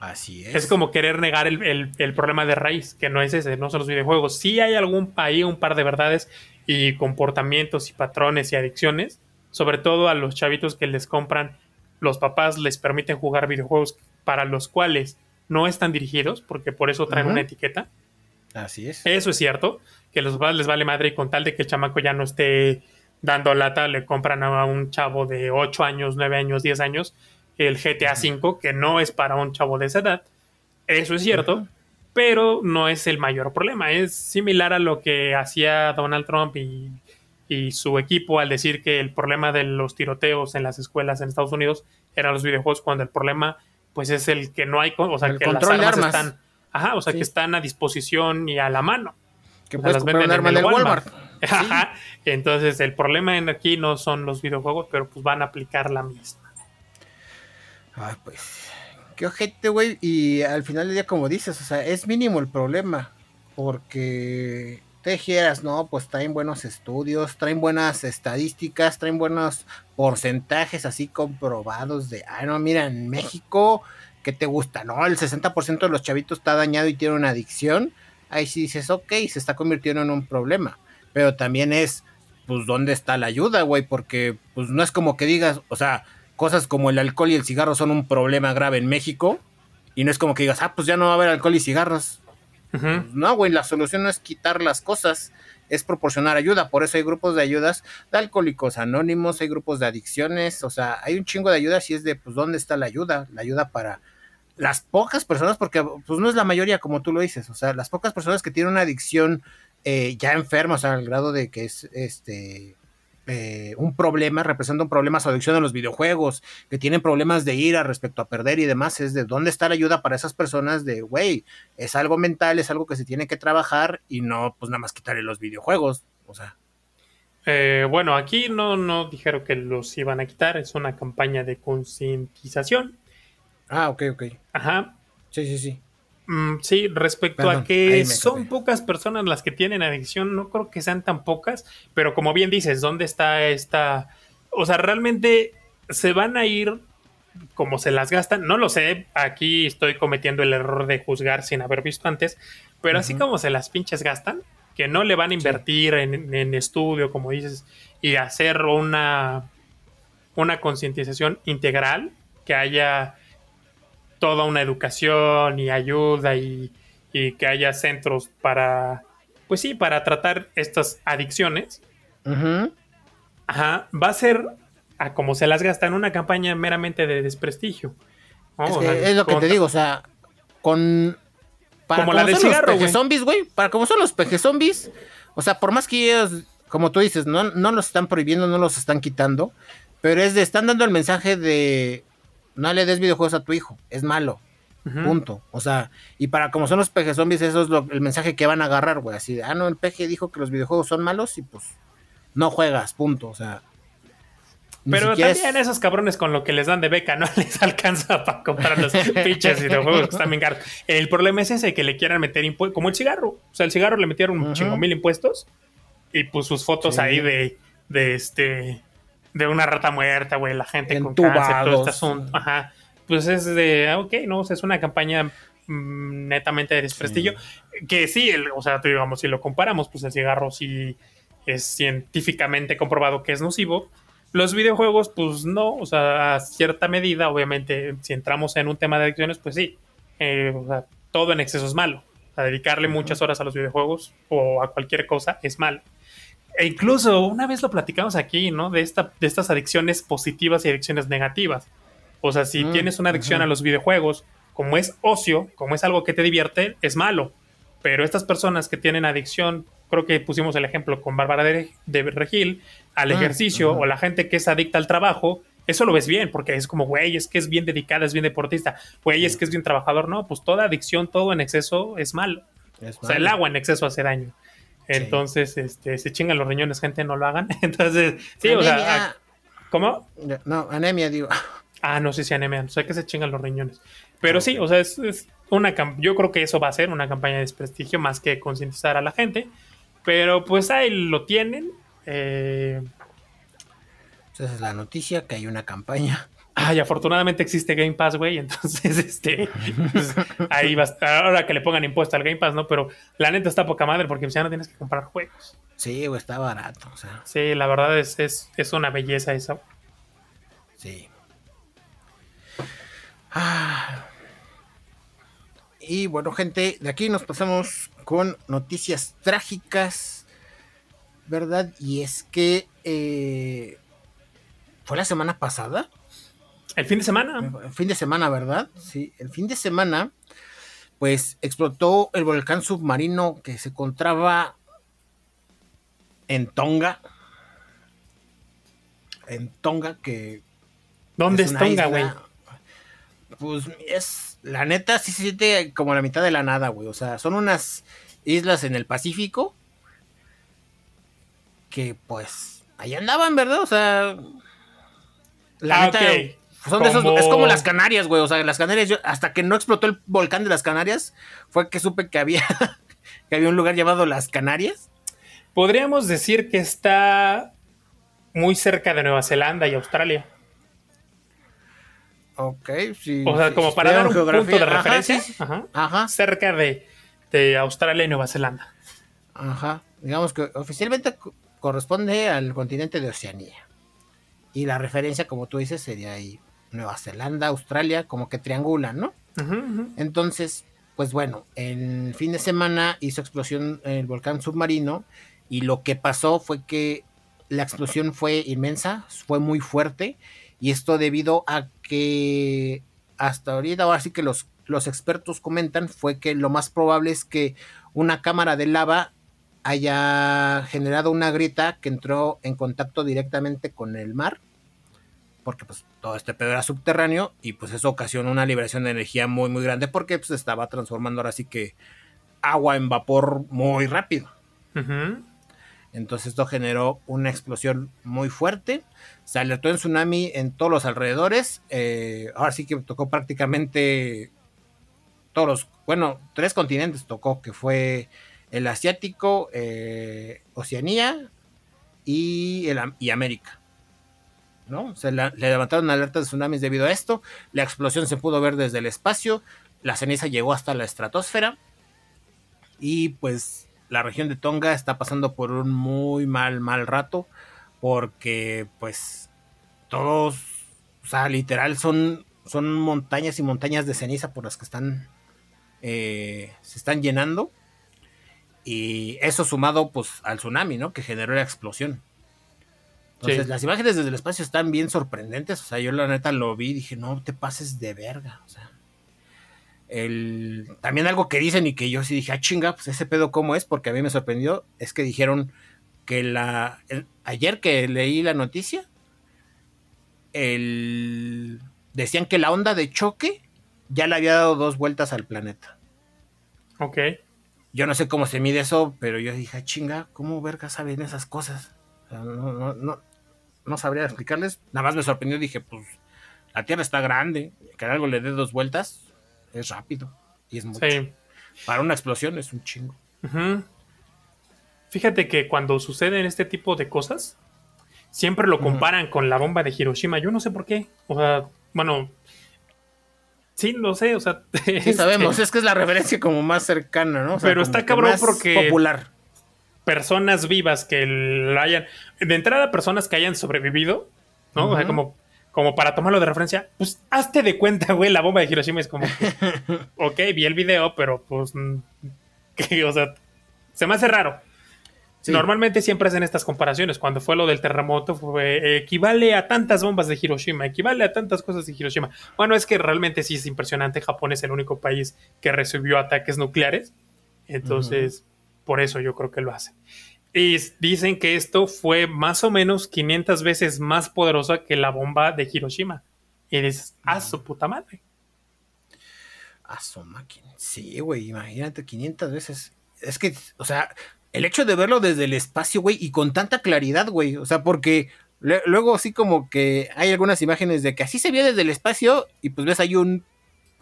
Así es. Es como querer negar el, problema de raíz, que no es ese, no son los videojuegos. Sí hay algún ahí un par de verdades y comportamientos y patrones y adicciones sobre todo a los chavitos que les compran, los papás les permiten jugar videojuegos para los cuales no están dirigidos, porque por eso traen una etiqueta. Así es. Eso es cierto, que los papás les vale madre y con tal de que el chamaco ya no esté dando lata, le compran a un chavo de 8 años, 9 años, 10 años el GTA V, que no es para un chavo de esa edad. Eso es cierto, pero no es el mayor problema. Es similar a lo que hacía Donald Trump y y su equipo al decir que el problema de los tiroteos en las escuelas en Estados Unidos eran los videojuegos cuando el problema pues es el que no hay, o sea, que las armas, están, ajá, o sea, que están a disposición y a la mano. Que puedes las venden en el Walmart. Ajá. Entonces, el problema en aquí no son los videojuegos, pero pues van a aplicar la misma. Ay, pues qué ojete, güey, y al final del día como dices, o sea, es mínimo el problema porque te dijeras, no, pues traen buenos estudios, traen buenas estadísticas, traen buenos porcentajes así comprobados de, ah, no, mira, en México, ¿qué te gusta? No, el 60% de los chavitos está dañado y tiene una adicción. Ahí sí dices, ok, se está convirtiendo en un problema. Pero también es, pues, ¿dónde está la ayuda, güey? Porque, pues, no es como que digas, o sea, cosas como el alcohol y el cigarro son un problema grave en México. Y no es como que digas, ah, pues ya no va a haber alcohol y cigarros. No, güey, la solución no es quitar las cosas, es proporcionar ayuda. Por eso hay grupos de ayudas de alcohólicos anónimos, hay grupos de adicciones, o sea, hay un chingo de ayudas y es de, pues, ¿dónde está la ayuda? La ayuda para las pocas personas, porque pues no es la mayoría como tú lo dices, o sea, las pocas personas que tienen una adicción eh, ya enferma, o sea, al grado de que es este eh, un problema, representa un problema su adicción a los videojuegos, que tienen problemas de ira respecto a perder y demás, es de dónde está la ayuda para esas personas de, güey, es algo mental, es algo que se tiene que trabajar y no, pues nada más quitarle los videojuegos, o sea. Eh, bueno, aquí no, no dijeron que los iban a quitar, es una campaña de concientización. Ah, ok, ok. Ajá. Sí, sí, sí. Mm, sí, respecto a que son pocas personas las que tienen adicción, no creo que sean tan pocas, pero como bien dices, ¿dónde está esta? O sea, realmente se van a ir como se las gastan, no lo sé, aquí estoy cometiendo el error de juzgar sin haber visto antes, pero así como se las pinches gastan, que no le van a invertir en, en, estudio, como dices, y hacer una, una concientización integral, que haya toda una educación y ayuda y, que haya centros para, pues sí, para tratar estas adicciones. Ajá, va a ser a como se las gasta en una campaña meramente de desprestigio. Es, lo que te digo, o sea, con... Para como, la de cigarro, los zombies, güey. Para como son los peje zombies. O sea, por más que ellos, como tú dices, no, no los están prohibiendo, no los están quitando. Pero es de, están dando el mensaje de no le des videojuegos a tu hijo, es malo. Punto. O sea, y para como son los peje zombies, eso es lo, el mensaje que van a agarrar, güey. Así de, ah, no, el peje dijo que los videojuegos son malos y pues no juegas, punto. O sea, pero también esos cabrones con lo que les dan de beca no les alcanza para comprar los pinches videojuegos que están bien caros. El problema es ese, que le quieran meter impuestos, como el cigarro. O sea, el cigarro le metieron un chingo mil impuestos y pues sus fotos ahí de, de este de una rata muerta, güey, la gente con cáncer, todo este asunto. Ajá. Pues es de, ah, ok, no, es una campaña mm, netamente de desprestigio. Que sí, o sea, digamos, si lo comparamos, pues el cigarro sí es científicamente comprobado que es nocivo los videojuegos, pues no, o sea, a cierta medida, obviamente, si entramos en un tema de adicciones, pues sí, eh, o sea, todo en exceso es malo. A dedicarle muchas horas a los videojuegos o a cualquier cosa es malo. E incluso una vez lo platicamos aquí, ¿no? De, esta, de estas adicciones positivas y adicciones negativas. O sea, si mm, tienes una adicción a los videojuegos, como es ocio, como es algo que te divierte, es malo. Pero estas personas que tienen adicción creo que pusimos el ejemplo con Bárbara de, Regil, al ah, ejercicio o la gente que es adicta al trabajo, eso lo ves bien, porque es como, güey, es que es bien dedicada, es bien deportista, güey, es que es bien trabajador. No, pues toda adicción, todo en exceso es malo. o sea, el agua en exceso hace daño. Entonces, este, se chingan los riñones, gente, no lo hagan. Entonces, sí, o sea, ¿cómo? No, anemia, digo. Ah, no sé si anemia, o sea que se chingan los riñones. Pero sí, o sea, es, es una yo creo que eso va a ser una campaña de desprestigio más que concientizar a la gente. Pero pues ahí lo tienen. Eh... Esa es la noticia, que hay una campaña. Ay, afortunadamente existe Game Pass, güey. Entonces, este. Pues, ahí va Ahora que le pongan impuesto al Game Pass, ¿no? Pero la neta está poca madre porque ya no tienes que comprar juegos. Sí, güey, está barato. O sea. Sí, la verdad es, es, es una belleza esa. Sí. Ah. Y bueno, gente, de aquí nos pasamos con noticias trágicas, ¿verdad? Y es que eh, fue la semana pasada. El fin de semana. El fin de semana, ¿verdad? Sí, el fin de semana, pues explotó el volcán submarino que se encontraba en Tonga. En Tonga, que. ¿Dónde es, Tonga, güey? Pues es la neta sí se siente como la mitad de la nada, güey. O sea, son unas islas en el Pacífico que pues ahí andaban, ¿verdad? O sea, la ah, neta son de esos, es como las Canarias, güey. O sea, las Canarias, yo, hasta que no explotó el volcán de las Canarias, fue que supe que había, que había un lugar llamado Las Canarias. Podríamos decir que está muy cerca de Nueva Zelanda y Australia. Ok, sí. O sea, como para dar un punto de referencia, ajá, cerca de, Australia y Nueva Zelanda. Ajá. Digamos que oficialmente corresponde al continente de Oceanía. Y la referencia, como tú dices, sería ahí Nueva Zelanda, Australia, como que triangulan, ¿no? Entonces, pues bueno, el fin de semana hizo explosión el volcán submarino y lo que pasó fue que la explosión fue inmensa, fue muy fuerte y esto debido a que hasta ahorita, ahora sí que los, los expertos comentan, fue que lo más probable es que una cámara de lava haya generado una grieta que entró en contacto directamente con el mar, porque pues todo este pedo era subterráneo y pues eso ocasionó una liberación de energía muy muy grande porque pues estaba transformando ahora sí que agua en vapor muy rápido. Entonces esto generó una explosión muy fuerte. Se alertó en tsunami en todos los alrededores. Eh, ahora sí que tocó prácticamente todos los, bueno, tres continentes tocó, que fue el asiático, eh, Oceanía y, el, y América. ¿No? Se le levantaron alertas de tsunamis debido a esto. La explosión se pudo ver desde el espacio. La ceniza llegó hasta la estratosfera. Y pues la región de Tonga está pasando por un muy mal, mal rato, porque pues todos, o sea, literal son, son montañas y montañas de ceniza por las que están, eh, se están llenando. Y eso sumado pues al tsunami, ¿no? Que generó la explosión. Entonces, las imágenes desde el espacio están bien sorprendentes. O sea, yo la neta lo vi y dije, no te pases de verga. O sea, el, también algo que dicen y que yo sí dije, ah, chinga, pues ese pedo cómo es, porque a mí me sorprendió, es que dijeron que la, ayer que leí la noticia, el, decían que la onda de choque ya le había dado dos vueltas al planeta. Ok. Yo no sé cómo se mide eso, pero yo dije, "Ah, chinga, ¿cómo verga saben esas cosas? O sea, no, no, no, no sabría explicarles. Nada más me sorprendió, dije, pues la Tierra está grande, que algo le dé dos vueltas es rápido y es mucho. Sí. Para una explosión es un chingo. Fíjate que cuando suceden este tipo de cosas, siempre lo comparan con la bomba de Hiroshima. Yo no sé por qué. O sea, bueno. Sí, lo sé, o sea. Sí este, sabemos, es que es la referencia como más cercana, ¿no? O sea, Pero está que cabrón porque- Popular. Personas vivas que lo hayan. De entrada, personas que hayan sobrevivido, ¿no? O sea, como, como para tomarlo de referencia, pues hazte de cuenta, güey, la bomba de Hiroshima es como. que, ok, vi el video, pero pues. que, o sea, se me hace raro. Sí. Normalmente siempre hacen estas comparaciones. Cuando fue lo del terremoto, fue, equivale a tantas bombas de Hiroshima, equivale a tantas cosas de Hiroshima. Bueno, es que realmente sí es impresionante. Japón es el único país que recibió ataques nucleares. Entonces, por eso yo creo que lo hacen. Y dicen que esto fue más o menos 500 veces más poderosa que la bomba de Hiroshima. Y dices, a su puta madre. A su máquina. Sí, güey, imagínate 500 veces. Es que, o sea, el hecho de verlo desde el espacio, güey, y con tanta claridad, güey. O sea, porque luego sí como que hay algunas imágenes de que así se ve desde el espacio y pues ves ahí un...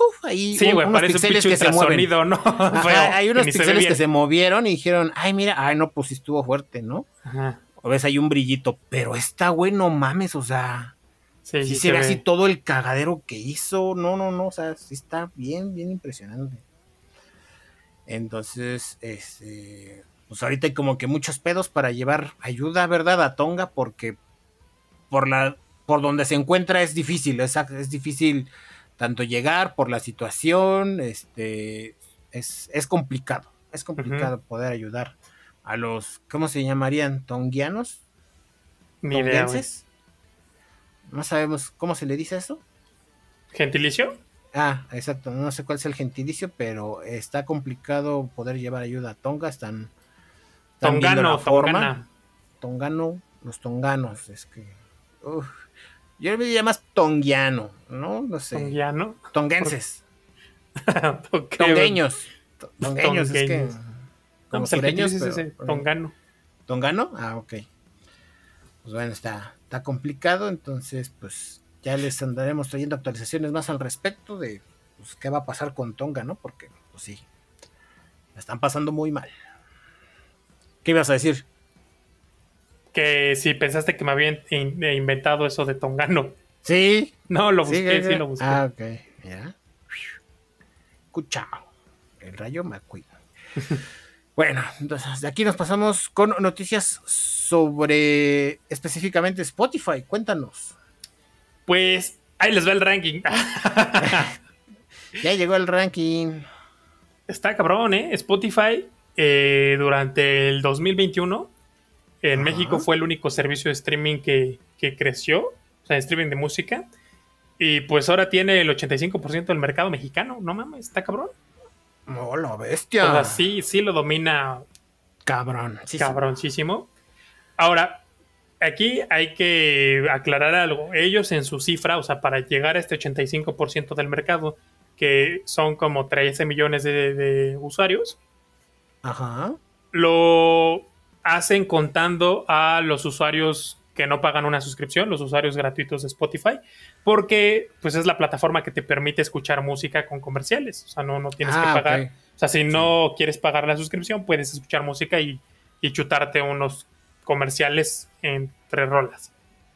Uf, ahí Sí, un- unos un pinche que se mueven. ultrasonido, ¿no? Ajá, hay que unos se que bien. se movieron y dijeron, ay, mira, ay, no, pues sí estuvo fuerte, ¿no? Ajá. O ves ahí un brillito, pero esta, güey, no mames, o sea, Sí, sí sí se ve ve. así todo el cagadero que hizo, no, no, no, o sea, sí está bien, bien impresionante. Entonces, este, pues ahorita hay como que muchos pedos para llevar ayuda, ¿verdad? A Tonga, porque por la, por donde se encuentra es difícil, es, es difícil tanto llegar por la situación, este, es, es complicado, es complicado poder ayudar a los, ¿cómo se llamarían? ¿Tonguianos? Ni. No sabemos cómo se le dice eso. ¿Gentilicio? Ah, exacto, no sé cuál es el gentilicio, pero está complicado poder llevar ayuda a Tonga, están, Tongano, la forma. Tongana. Tongano, los tonganos, es que uf, yo me diría más tonguiano, ¿no? No sé. Tongiano. Tonguenses, tongueños, to- tongueños, es que como el sureños, pero- ese, Tongano. ¿Tongano? Ah, ok. Pues bueno, está, está complicado, entonces pues ya les andaremos trayendo actualizaciones más al respecto de pues, qué va a pasar con Tonga, ¿no? Porque, pues sí, la están pasando muy mal. ¿Qué ibas a decir? Que si pensaste que me había in- inventado eso de Tongano. Sí, No, lo busqué, sí, sí, lo busqué. Ah, ok, ya. Cuchao. El rayo cuida. bueno, entonces de aquí nos pasamos con noticias sobre específicamente Spotify. Cuéntanos. Pues ahí les va el ranking. Ya llegó el ranking. Está cabrón, ¿eh? Spotify eh, durante el 2021 en Ajá. México fue el único servicio de streaming que, que creció, o sea, streaming de música. Y pues ahora tiene el 85% del mercado mexicano. No mames, está cabrón. Oh, la O bestia. sea, sí, sí lo domina Cabrón. Cabroncísimo. Ahora, aquí hay que aclarar algo. Ellos en su cifra, o sea, para llegar a este 85% del mercado, que son como 13 millones de, de usuarios, Ajá. lo hacen contando a los usuarios que no pagan una suscripción, los usuarios gratuitos de Spotify, porque pues es la plataforma que te permite escuchar música con comerciales, o sea, no, no tienes Ah, que pagar. ok. O sea, si no quieres pagar la suscripción, puedes escuchar música y, y chutarte unos comerciales entre rolas.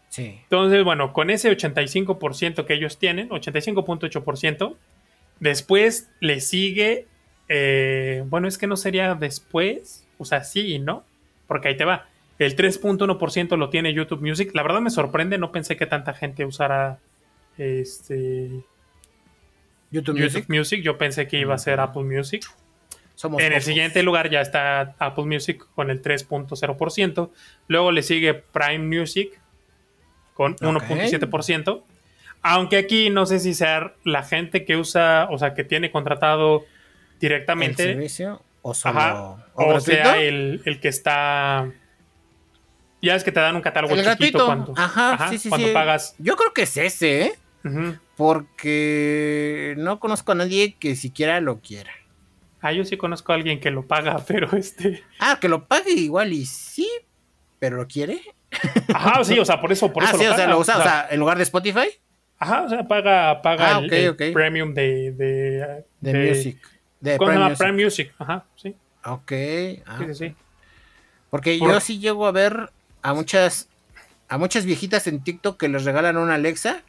Sí. Entonces, bueno, con ese 85% que ellos tienen, 85.8%, después le sigue, eh, bueno, es que no sería después, o sea, sí y no, porque ahí te va. El 3.1% lo tiene YouTube Music. La verdad me sorprende, no pensé que tanta gente usara este, YouTube, YouTube Music. Music. Yo pensé que iba a ser Apple Music. Somos En el siguiente lugar ya está Apple Music con el 3.0%. Luego le sigue Prime Music con 1.7%. Aunque aquí no sé si sea la gente que usa, o sea, que tiene contratado ¿El directamente. servicio o solo Ajá. o sea, el, el que está. Ya es que te dan un catálogo El chiquito gratuito. cuando, Ajá, sí, sí, cuando sí. pagas. Yo creo que es ese, ¿eh? Porque no conozco a nadie que siquiera lo quiera. Ah, yo sí conozco a alguien que lo paga, pero este. Ah, que lo pague igual y sí, pero lo quiere. Ajá, sí, o sea, por eso, por ah, eso sí, lo o sea, paga. lo usa, O sea, en lugar de Spotify, Ajá, o sea, paga, paga Ah, el, premium de. de, de, Music. De ¿Cómo se Prime? Music. Prime Music. Ajá, sí. Ok. ah, Sí, sí, sí. Porque Por- yo sí llego a ver a muchas a muchas viejitas en TikTok que les regalan una Alexa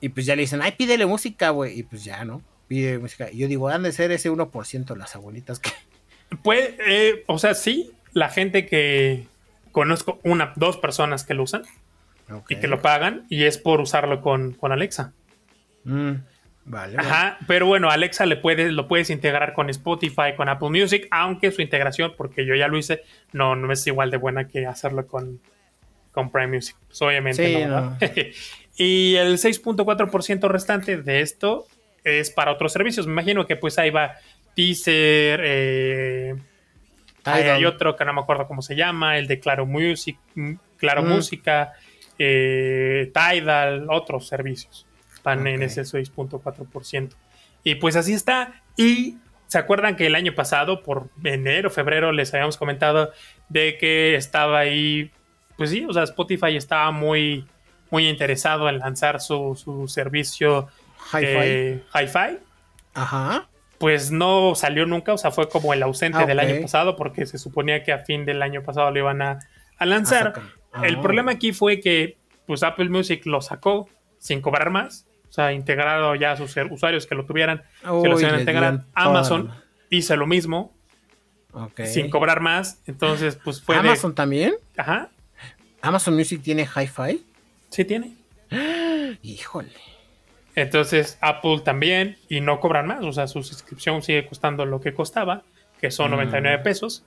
y pues ya le dicen, ay, pídele música, güey. Y pues ya, ¿no? Pide música. Y yo digo, han de ser ese 1% las abuelitas que... Puede, eh, o sea, sí, la gente que conozco, una, dos personas que lo usan y que lo pagan, y es por usarlo con, con Alexa. Mm, vale. Ajá, pero bueno, Alexa le puedes, lo puedes integrar con Spotify, con Apple Music, aunque su integración, porque yo ya lo hice, no, no es igual de buena que hacerlo con, con Prime Music. Pues obviamente Sí, no, y el 6.4% restante de esto es para otros servicios. Me imagino que pues ahí va Teaser, eh, hay otro que no me acuerdo cómo se llama, el de Claro Music, mm, Claro Mm. Música, eh, Tidal, otros servicios están en Ok. ese 6.4%. Y pues así está. Y se acuerdan que el año pasado, por enero, febrero, les habíamos comentado de que estaba ahí, pues sí, o sea, Spotify estaba muy, muy interesado en lanzar su, su servicio Hi-Fi. eh, hi-fi Ajá. pues no salió nunca, o sea, fue como el ausente Ah, del año pasado, porque se suponía que a fin del año pasado lo iban a, a lanzar. A sacar. El Ah. problema aquí fue que pues Apple Music lo sacó sin cobrar más, o sea, integrado ya a sus usuarios que lo tuvieran, que lo Uy, iban a integrar. Amazon hizo lo mismo, sin cobrar más, entonces pues fue Amazon también. Ajá, Amazon Music tiene Hi-Fi. sí tiene. Híjole. Entonces Apple también y no cobran más, o sea, su suscripción sigue costando lo que costaba, que son Mm. 99 pesos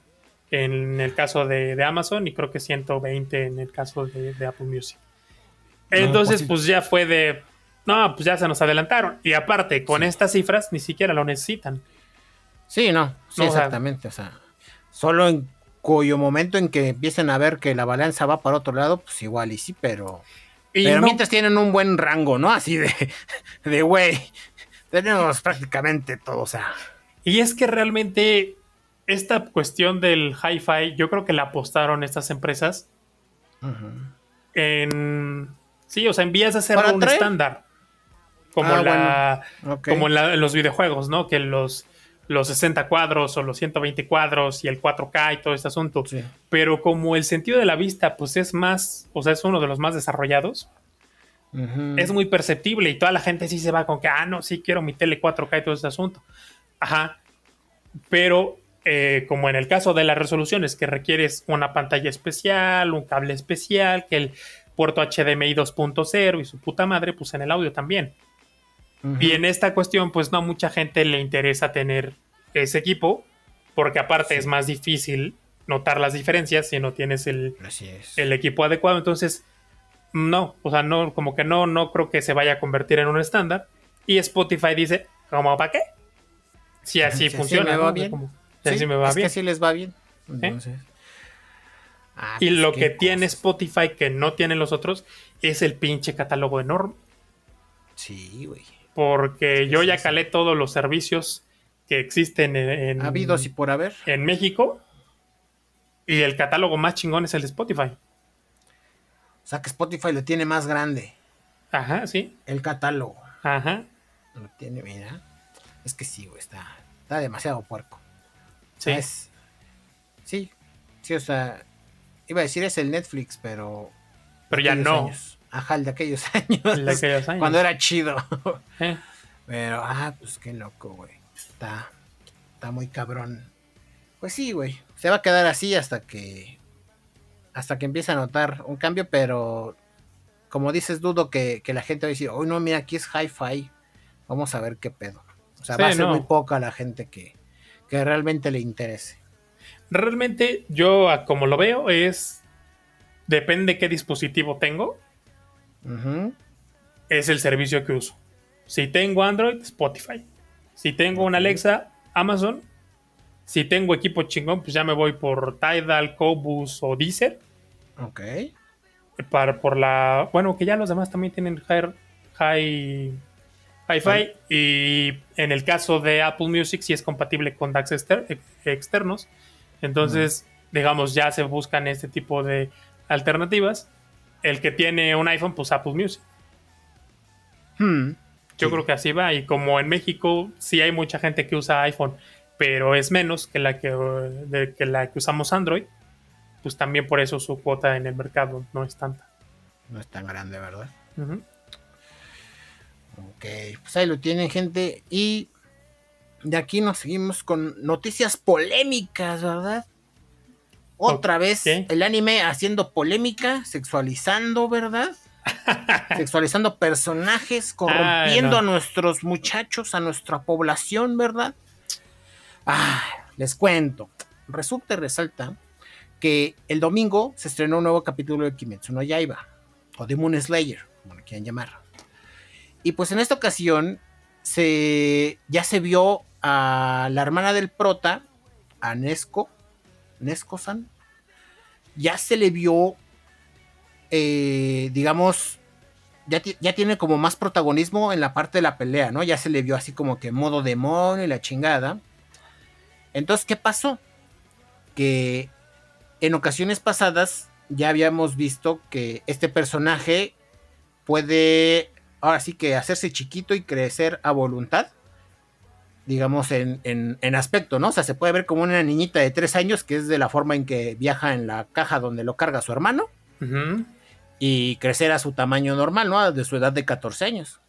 en el caso de, de Amazon y creo que 120 en el caso de, de Apple Music. Entonces, pues pues ya fue de, no, pues ya se nos adelantaron. Y aparte, con Sí. estas cifras ni siquiera lo necesitan. Sí, no, sí, No, o sea- exactamente. O sea, solo en cuyo momento en que empiecen a ver que la balanza va para otro lado, pues igual y sí, pero. Y pero no- mientras tienen un buen rango, ¿no? Así de, de güey. Tenemos prácticamente todo, o sea. Y es que realmente esta cuestión del hi-fi, yo creo que la apostaron estas empresas en... Sí, o sea, en vías de hacer ¿Para un estándar. Como, Ah, la, como en, la- en los videojuegos, ¿no? Que los, los 60 cuadros o los 120 cuadros y el 4K y todo este asunto. Sí. Pero como el sentido de la vista, pues es más, o sea, es uno de los más desarrollados, es muy perceptible y toda la gente sí se va con que, ah, no, sí quiero mi tele 4K y todo ese asunto. Ajá. Pero eh, como en el caso de las resoluciones, que requieres una pantalla especial, un cable especial, que el puerto HDMI 2.0 y su puta madre, pues en el audio también. Y en esta cuestión, pues no a mucha gente le interesa tener ese equipo, porque aparte es más difícil notar las diferencias si no tienes el, Así el equipo adecuado. Entonces, no, o sea, no, como que no, no creo que se vaya a convertir en un estándar. Y Spotify dice, ¿cómo para qué? Si así Si así funciona. me va ¿no? bien. Como, si Sí, así me va es bien. que así les va bien. Entonces. Ah, Y pues, lo que tiene. Spotify que no tienen los otros es el pinche catálogo enorme. Sí, güey. Porque yo ya calé todos los servicios que existen en, en- Ha habido y por haber. en México. Y el catálogo más chingón es el de Spotify. O sea que Spotify lo tiene más grande. Ajá, sí. El catálogo. Ajá. Lo tiene, mira. Es que sí, güey. Está, está demasiado puerco. Sí. Es- sí. Sí, o sea. Iba a decir es el Netflix, pero. Pero ya no. años. Ajá, el de aquellos años. El de aquellos años. Cuando era chido. Eh. Pero, ah, pues qué loco, güey. Está, está muy cabrón. Pues sí, güey. Se va a quedar así hasta que. Hasta que empiece a notar un cambio, pero. Como dices, dudo que, que la gente va a decir, oh, no, mira, aquí es hi-fi. Vamos a ver qué pedo. O sea, Sí, va a ser no. muy poca la gente que, que realmente le interese. Realmente yo como lo veo es depende qué dispositivo tengo, Es el servicio que uso. Si tengo Android, Spotify. Si tengo una Alexa, Amazon. Si tengo equipo chingón, pues ya me voy por Tidal, Cobus o Deezer. Ok. Para, por la. Bueno, que ya los demás también tienen Hi- Hi, Hi-Fi. Y en el caso de Apple Music, sí es compatible con DAX externos. Entonces, digamos, ya se buscan este tipo de alternativas. El que tiene un iPhone, pues Apple Music. Hmm. Yo creo que así va. Y como en México sí hay mucha gente que usa iPhone, pero es menos que la que, que la que usamos Android, pues también por eso su cuota en el mercado no es tanta. No es tan grande, ¿verdad? Ok, pues ahí lo tienen, gente. Y de aquí nos seguimos con noticias polémicas, ¿verdad? Otra vez el anime haciendo polémica, sexualizando, ¿verdad? sexualizando personajes, corrompiendo a nuestros muchachos, a nuestra población, ¿verdad? Ah, les cuento. Resulta y resalta que el domingo se estrenó un nuevo capítulo de Kimetsu no Yaiba, o Demon Slayer, como lo quieran llamar. Y pues en esta ocasión se, ya se vio a la hermana del prota, a Nesco, Nesco-san, ya se le vio, eh, digamos, ya, ya, tiene como más protagonismo en la parte de la pelea, ¿no? Ya se le vio así como que modo demonio y la chingada. Entonces, ¿qué pasó? Que en ocasiones pasadas ya habíamos visto que este personaje puede, ahora sí que hacerse chiquito y crecer a voluntad digamos, en, en, aspecto, ¿no? O sea, se puede ver como una niñita de tres años, que es de la forma en que viaja en la caja donde lo carga su hermano, y crecer a su tamaño normal, ¿no? De su edad de 14 años.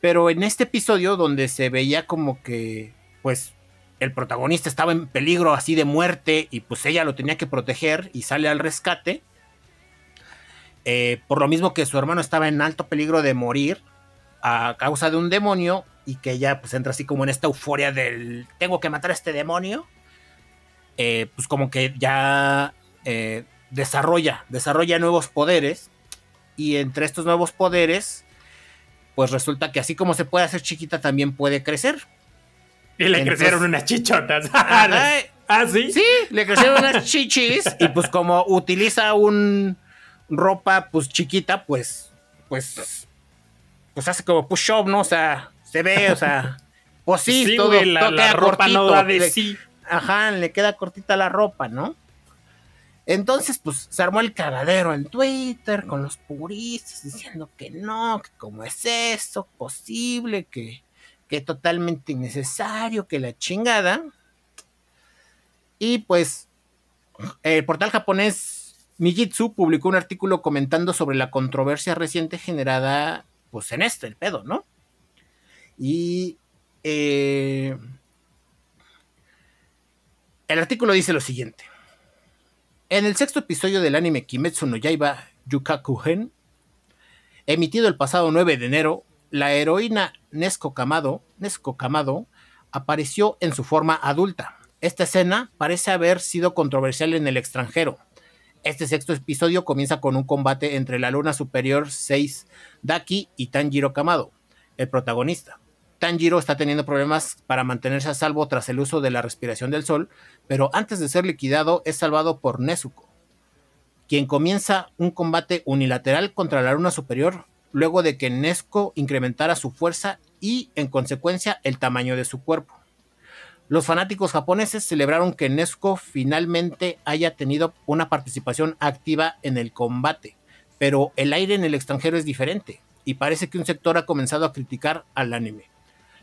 Pero en este episodio, donde se veía como que, pues, el protagonista estaba en peligro así de muerte, y pues ella lo tenía que proteger, y sale al rescate, eh, por lo mismo que su hermano estaba en alto peligro de morir a causa de un demonio, y que ella pues entra así como en esta euforia del tengo que matar a este demonio, eh, pues como que ya eh, desarrolla, desarrolla nuevos poderes y entre estos nuevos poderes pues resulta que así como se puede hacer chiquita también puede crecer. Y le crecieron unas chichotas. ah, sí. Sí, le crecieron unas chichis y pues como utiliza un ropa pues chiquita, pues pues pues hace como push up, ¿no? O sea, se ve, o sea, pues sí, todo, la, ropa no da de sí. Ajá, le queda cortita la ropa, ¿no? Entonces, pues se armó el cagadero en Twitter con los puristas diciendo que no, que cómo es eso posible, que, que totalmente innecesario, que la chingada. Y pues el portal japonés Mijitsu publicó un artículo comentando sobre la controversia reciente generada pues en este, el pedo, ¿no? Y eh, el artículo dice lo siguiente. En el sexto episodio del anime Kimetsu no Yaiba Yukakuhen, emitido el pasado 9 de enero, la heroína Nesko Kamado, Nesko Kamado apareció en su forma adulta. Esta escena parece haber sido controversial en el extranjero. Este sexto episodio comienza con un combate entre la luna superior 6 Daki y Tanjiro Kamado, el protagonista. Tanjiro está teniendo problemas para mantenerse a salvo tras el uso de la respiración del sol, pero antes de ser liquidado es salvado por Nezuko, quien comienza un combate unilateral contra la luna superior luego de que Nezuko incrementara su fuerza y, en consecuencia, el tamaño de su cuerpo. Los fanáticos japoneses celebraron que Nezuko finalmente haya tenido una participación activa en el combate, pero el aire en el extranjero es diferente, y parece que un sector ha comenzado a criticar al anime.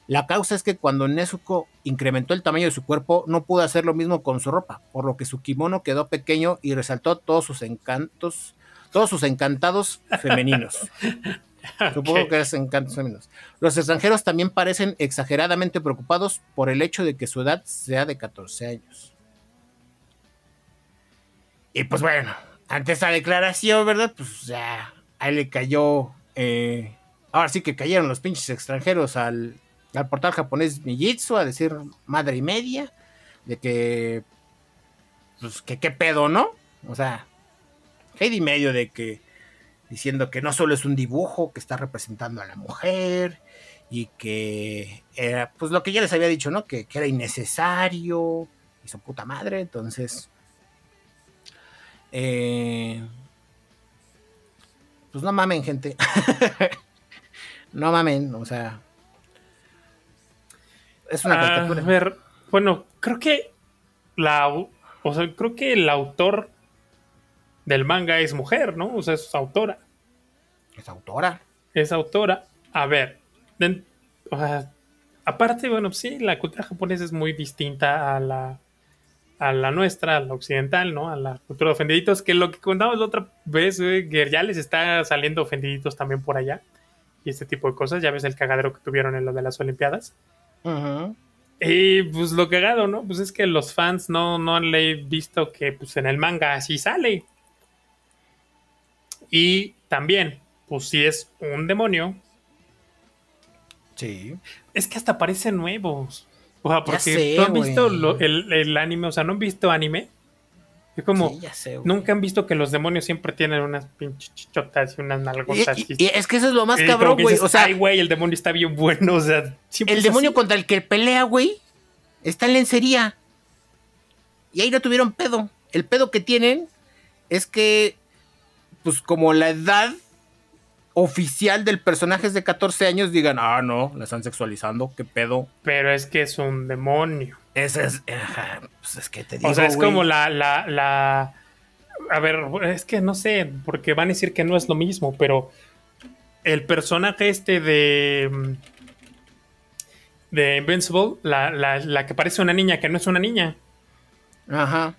La causa es que cuando Nezuko incrementó el tamaño de su cuerpo, no pudo hacer lo mismo con su ropa, por lo que su kimono quedó pequeño y resaltó todos sus encantos, todos sus encantados femeninos. Supongo que es encantos femeninos. Los extranjeros también parecen exageradamente preocupados por el hecho de que su edad sea de 14 años. Y pues bueno, ante esa declaración, ¿verdad? Pues ya, ahí le cayó. Eh, ahora sí que cayeron los pinches extranjeros al, al portal japonés Mijitsu a decir madre y media de que pues que qué pedo, ¿no? O sea, head y medio de que diciendo que no solo es un dibujo que está representando a la mujer y que era pues lo que ya les había dicho, ¿no? Que, que era innecesario y su puta madre, entonces eh, pues no mamen, gente. No mamen, o sea. Es una A caricatura. ver, bueno, creo que la, o sea, creo que el autor del manga es mujer, ¿no? O sea, es autora. Es autora. Es autora. A ver, o sea, aparte, bueno, sí, la cultura japonesa es muy distinta a la, a la nuestra, a la occidental, ¿no? A la cultura de ofendiditos, que lo que contábamos la otra vez, güey, que ya les está saliendo ofendiditos también por allá. Y este tipo de cosas, ya ves el cagadero que tuvieron en lo de las Olimpiadas. Ujú. Y pues lo cagado, ¿no? Pues es que los fans no, no han visto que pues en el manga así sale. Y también, pues si es un demonio, Sí. es que hasta parecen nuevos. O sea, porque sé, no han visto lo- el, el anime, o sea, no han visto anime. Es como, Sí, sé, nunca han visto que los demonios siempre tienen unas pinches chichotas y unas nalgotas. y- y es que eso es lo más cabrón, güey. O sea, ay, güey, el demonio está bien bueno. O sea, el demonio así. contra el que pelea, güey, está en lencería. Y ahí no tuvieron pedo. El pedo que tienen es que, pues como la edad oficial del personaje es de 14 años, digan, ah, no, la están sexualizando, qué pedo. Pero es que es un demonio. Ese es, pues es que te digo, O sea, es como la, la, la. A ver, es que no sé, porque van a decir que no es lo mismo, pero el personaje este de. mm, de Invincible, la, la, la que parece una niña, que no es una niña, Ajá.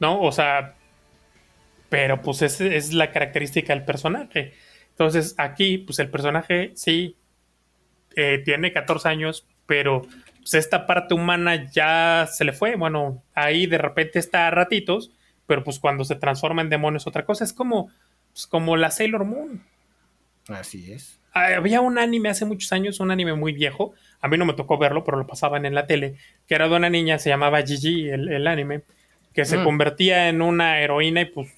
¿no? O sea. Pero pues es, es la característica del personaje. Entonces, aquí, pues el personaje sí eh, tiene 14 años, pero pues esta parte humana ya se le fue. Bueno, ahí de repente está a ratitos, pero pues cuando se transforma en demonio es otra cosa. Es como, pues, como la Sailor Moon. Así es. Había un anime hace muchos años, un anime muy viejo. A mí no me tocó verlo, pero lo pasaban en la tele. Que era de una niña, se llamaba Gigi, el, el anime, que se Mm. convertía en una heroína y pues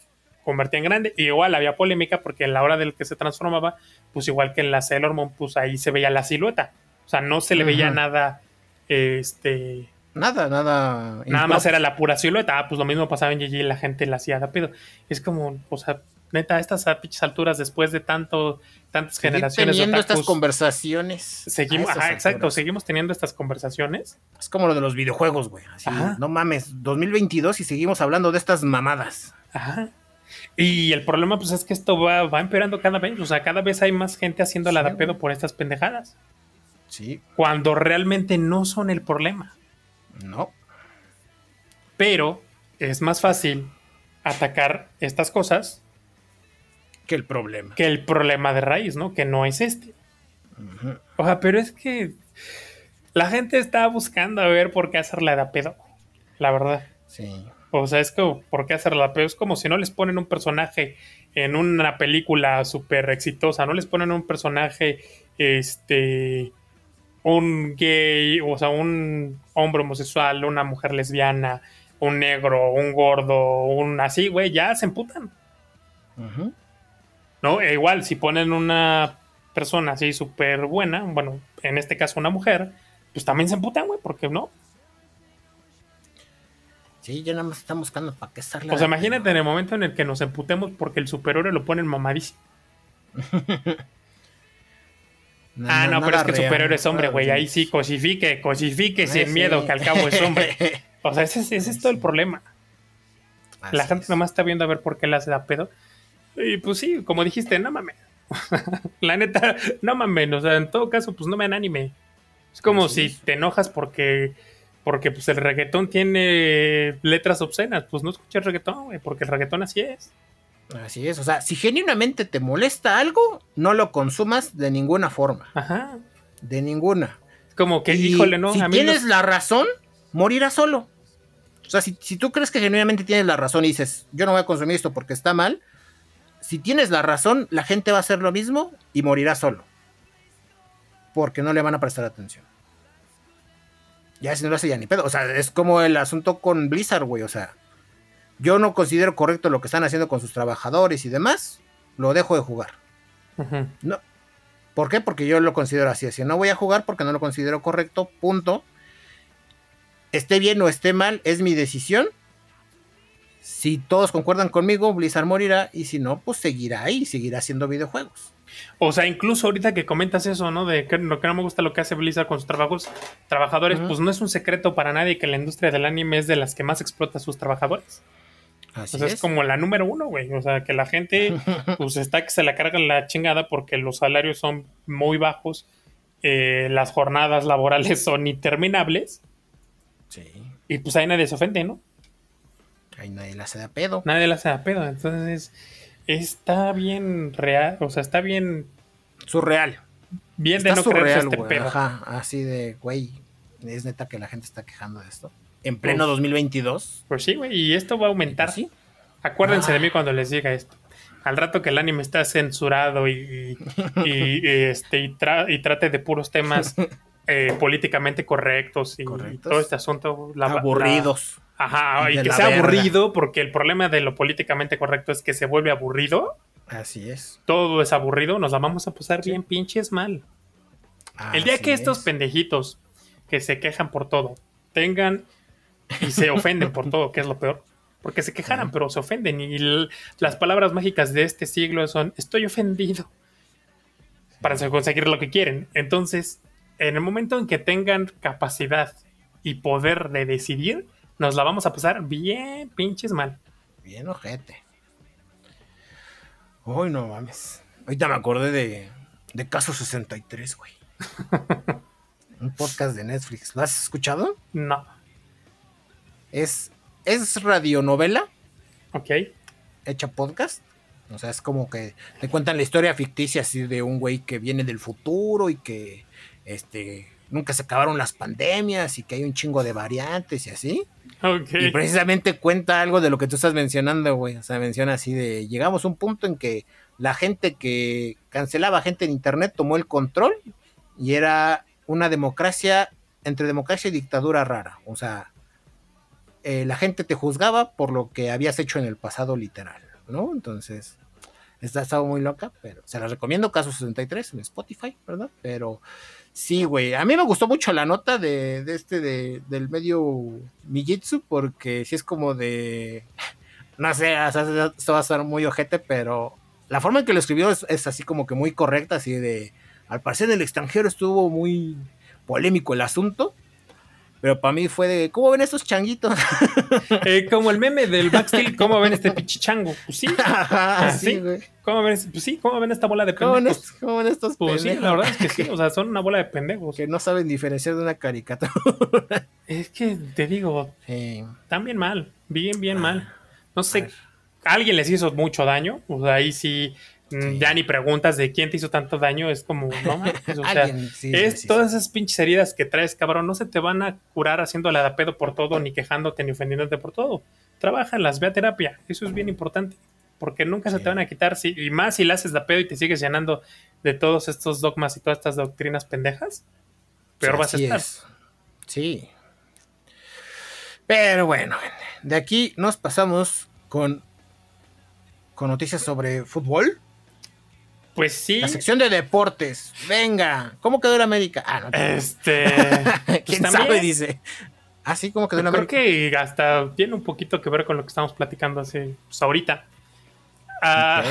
convertía en grande. Y igual había polémica porque en la hora del que se transformaba, pues igual que en la Sailor Moon, pues ahí se veía la silueta. O sea, no se le veía nada, este, Nada, nada. Nada más era la pura silueta. Ah, pues lo mismo pasaba en GG y la gente la hacía de pedo. Es como, o sea, neta, a estas alturas, después de tanto, tantas Seguir generaciones teniendo estas conversaciones. seguimos, ajá, exacto, seguimos teniendo estas conversaciones. Es como lo de los videojuegos, güey. Así, no mames, 2022 y seguimos hablando de estas mamadas. Ajá. Y el problema, pues, es que esto va, va empeorando cada vez. O sea, cada vez hay más gente haciendo la Sí, de pedo por estas pendejadas. Sí, Cuando realmente no son el problema. no. Pero es más fácil atacar estas cosas Que el problema. que el problema de raíz, ¿no? Que no es este. O sea, pero es que la gente está buscando a ver por qué hacerla de pedo. La verdad. Sí. O sea, es como, ¿por qué hacerla pedo? Es como si no les ponen un personaje en una película súper exitosa, no les ponen un personaje, este, un gay, o sea, un hombre homosexual, una mujer lesbiana, un negro, un gordo, un así, güey, ya se emputan. ¿no? E igual, si ponen una persona así súper buena, bueno, en este caso una mujer, pues también se emputan, güey, porque no. Sí, ya nada más están buscando para qué estarla. O sea, imagínate en el momento en el que nos emputemos porque el superhéroe lo ponen mamadísimo. ah, no, pero es que el superhéroe es hombre, güey. Ahí sí, cosifique, cosifique sin miedo, que al cabo es hombre. O sea, ese, es- ese es todo el problema. La gente nomás está viendo a ver por qué la hace da pedo. Y pues sí, como dijiste, no mames. la neta, no mames. O sea, en todo caso, pues no me anime. Es como Así si es. te enojas porque porque pues el reggaetón tiene letras obscenas. Pues no escuches reggaetón, güey, porque el reggaetón así es. Así es, o sea, si genuinamente te molesta algo, no lo consumas de ninguna forma. Ajá. De ninguna. Como que, Y híjole, no, si a mí tienes no- la razón, morirás solo. O sea, si, si tú crees que genuinamente tienes la razón y dices, yo no voy a consumir esto porque está mal, si tienes la razón, la gente va a hacer lo mismo y morirá solo. Porque no le van a prestar atención. Ya si no lo hace ya ni pedo. O sea, es como el asunto con Blizzard, güey. O sea, yo no considero correcto lo que están haciendo con sus trabajadores y demás. Lo dejo de jugar. No. ¿Por qué? Porque yo lo considero así. Así no voy a jugar porque no lo considero correcto. Punto. Esté bien o esté mal, es mi decisión. Si todos concuerdan conmigo, Blizzard morirá y si no, pues seguirá ahí, seguirá haciendo videojuegos. O sea, incluso ahorita que comentas eso, ¿no? De que, lo que no me gusta lo que hace Blizzard con sus trabajos, trabajadores, pues no es un secreto para nadie que la industria del anime es de las que más explota a sus trabajadores. Así o sea, es. como la número uno, güey. O sea, que la gente, pues está que se la carga la chingada porque los salarios son muy bajos, eh, las jornadas laborales son interminables. Sí. Y pues ahí nadie se ofende, ¿no? Ahí nadie la hace de pedo. Nadie la hace de pedo. Entonces, está bien real, o sea, está bien... Surreal. Bien de no surreal, este pedo. Ajá, así de, güey, es neta que la gente está quejando de esto. En pleno 2022. Pues sí, güey, y esto va a aumentar. ¿Sí? Acuérdense de ah. mí cuando les diga esto. Al rato que el anime está censurado y, este, y, trate de puros temas eh, políticamente correctos y todo este asunto. Aburridos. Ajá, y, que sea aburrido, porque el problema de lo políticamente correcto es que se vuelve aburrido. Así es. Todo es aburrido, nos la vamos a pasar bien pinches mal. el día que estos pendejitos que se quejan por todo tengan y se ofenden por todo, que es lo peor, porque se quejaran, pero se ofenden y las palabras mágicas de este siglo son estoy ofendido para conseguir lo que quieren. Entonces, en el momento en que tengan capacidad y poder de decidir, nos la vamos a pasar bien pinches mal. Bien ojete. Uy, no mames. Ahorita me acordé de, de Caso 63, güey. Un podcast de Netflix. ¿Lo has escuchado? No. Es, es radionovela. Ok. Hecha podcast. O sea, es como que te cuentan la historia ficticia así de un güey que viene del futuro y que este nunca se acabaron las pandemias y que hay un chingo de variantes y así. Y precisamente cuenta algo de lo que tú estás mencionando, güey. O sea, menciona así de, llegamos a un punto en que la gente que cancelaba gente en Internet tomó el control y era una democracia, entre democracia y dictadura rara. O sea, eh, la gente te juzgaba por lo que habías hecho en el pasado literal, ¿no? Entonces, está estado muy loca, pero se la recomiendo, Caso 63 en Spotify, ¿verdad? Pero Sí, güey. A mí me gustó mucho la nota de, este de, del medio Mijitsu, porque sí es como de. No sé, esto va a ser muy ojete, pero la forma en que lo escribió es, así como que muy correcta, así de. Al parecer en el extranjero estuvo muy polémico el asunto. Pero para mí fue de, ¿cómo ven estos changuitos? Eh, como el meme del backsteel, ¿cómo ven este pichichango? Pues sí. Ajá, sí, güey. ¿Cómo ven, pues sí, ¿cómo ven esta bola de pendejos? ¿Cómo ven, estos pues sí, la verdad es que sí, o sea, son una bola de pendejos. Que no saben diferenciar de una caricatura. es que te digo, están bien mal, bien, bien mal. No sé, alguien les hizo mucho daño, o sea, ahí sí Ya ni preguntas de quién te hizo tanto daño, es como, no o sea, es todas esas pinches heridas que traes, cabrón, no se te van a curar haciéndole a pedo por todo, ni quejándote, ni ofendiéndote por todo. Trabajalas, ve a terapia, eso es bien importante, porque nunca se te van a quitar, si, y más si le haces la pedo y te sigues llenando de todos estos dogmas y todas estas doctrinas pendejas, peor vas a estar. Sí. Pero bueno, de aquí nos pasamos con, con noticias sobre fútbol. Pues sí. La sección de deportes. Venga. ¿Cómo quedó el América? Ah, no. Este. Pues ¿Quién sabe? Dice. Así ah, como quedó el América. Creo que hasta tiene un poquito que ver con lo que estamos platicando hace. Pues ahorita. Ah,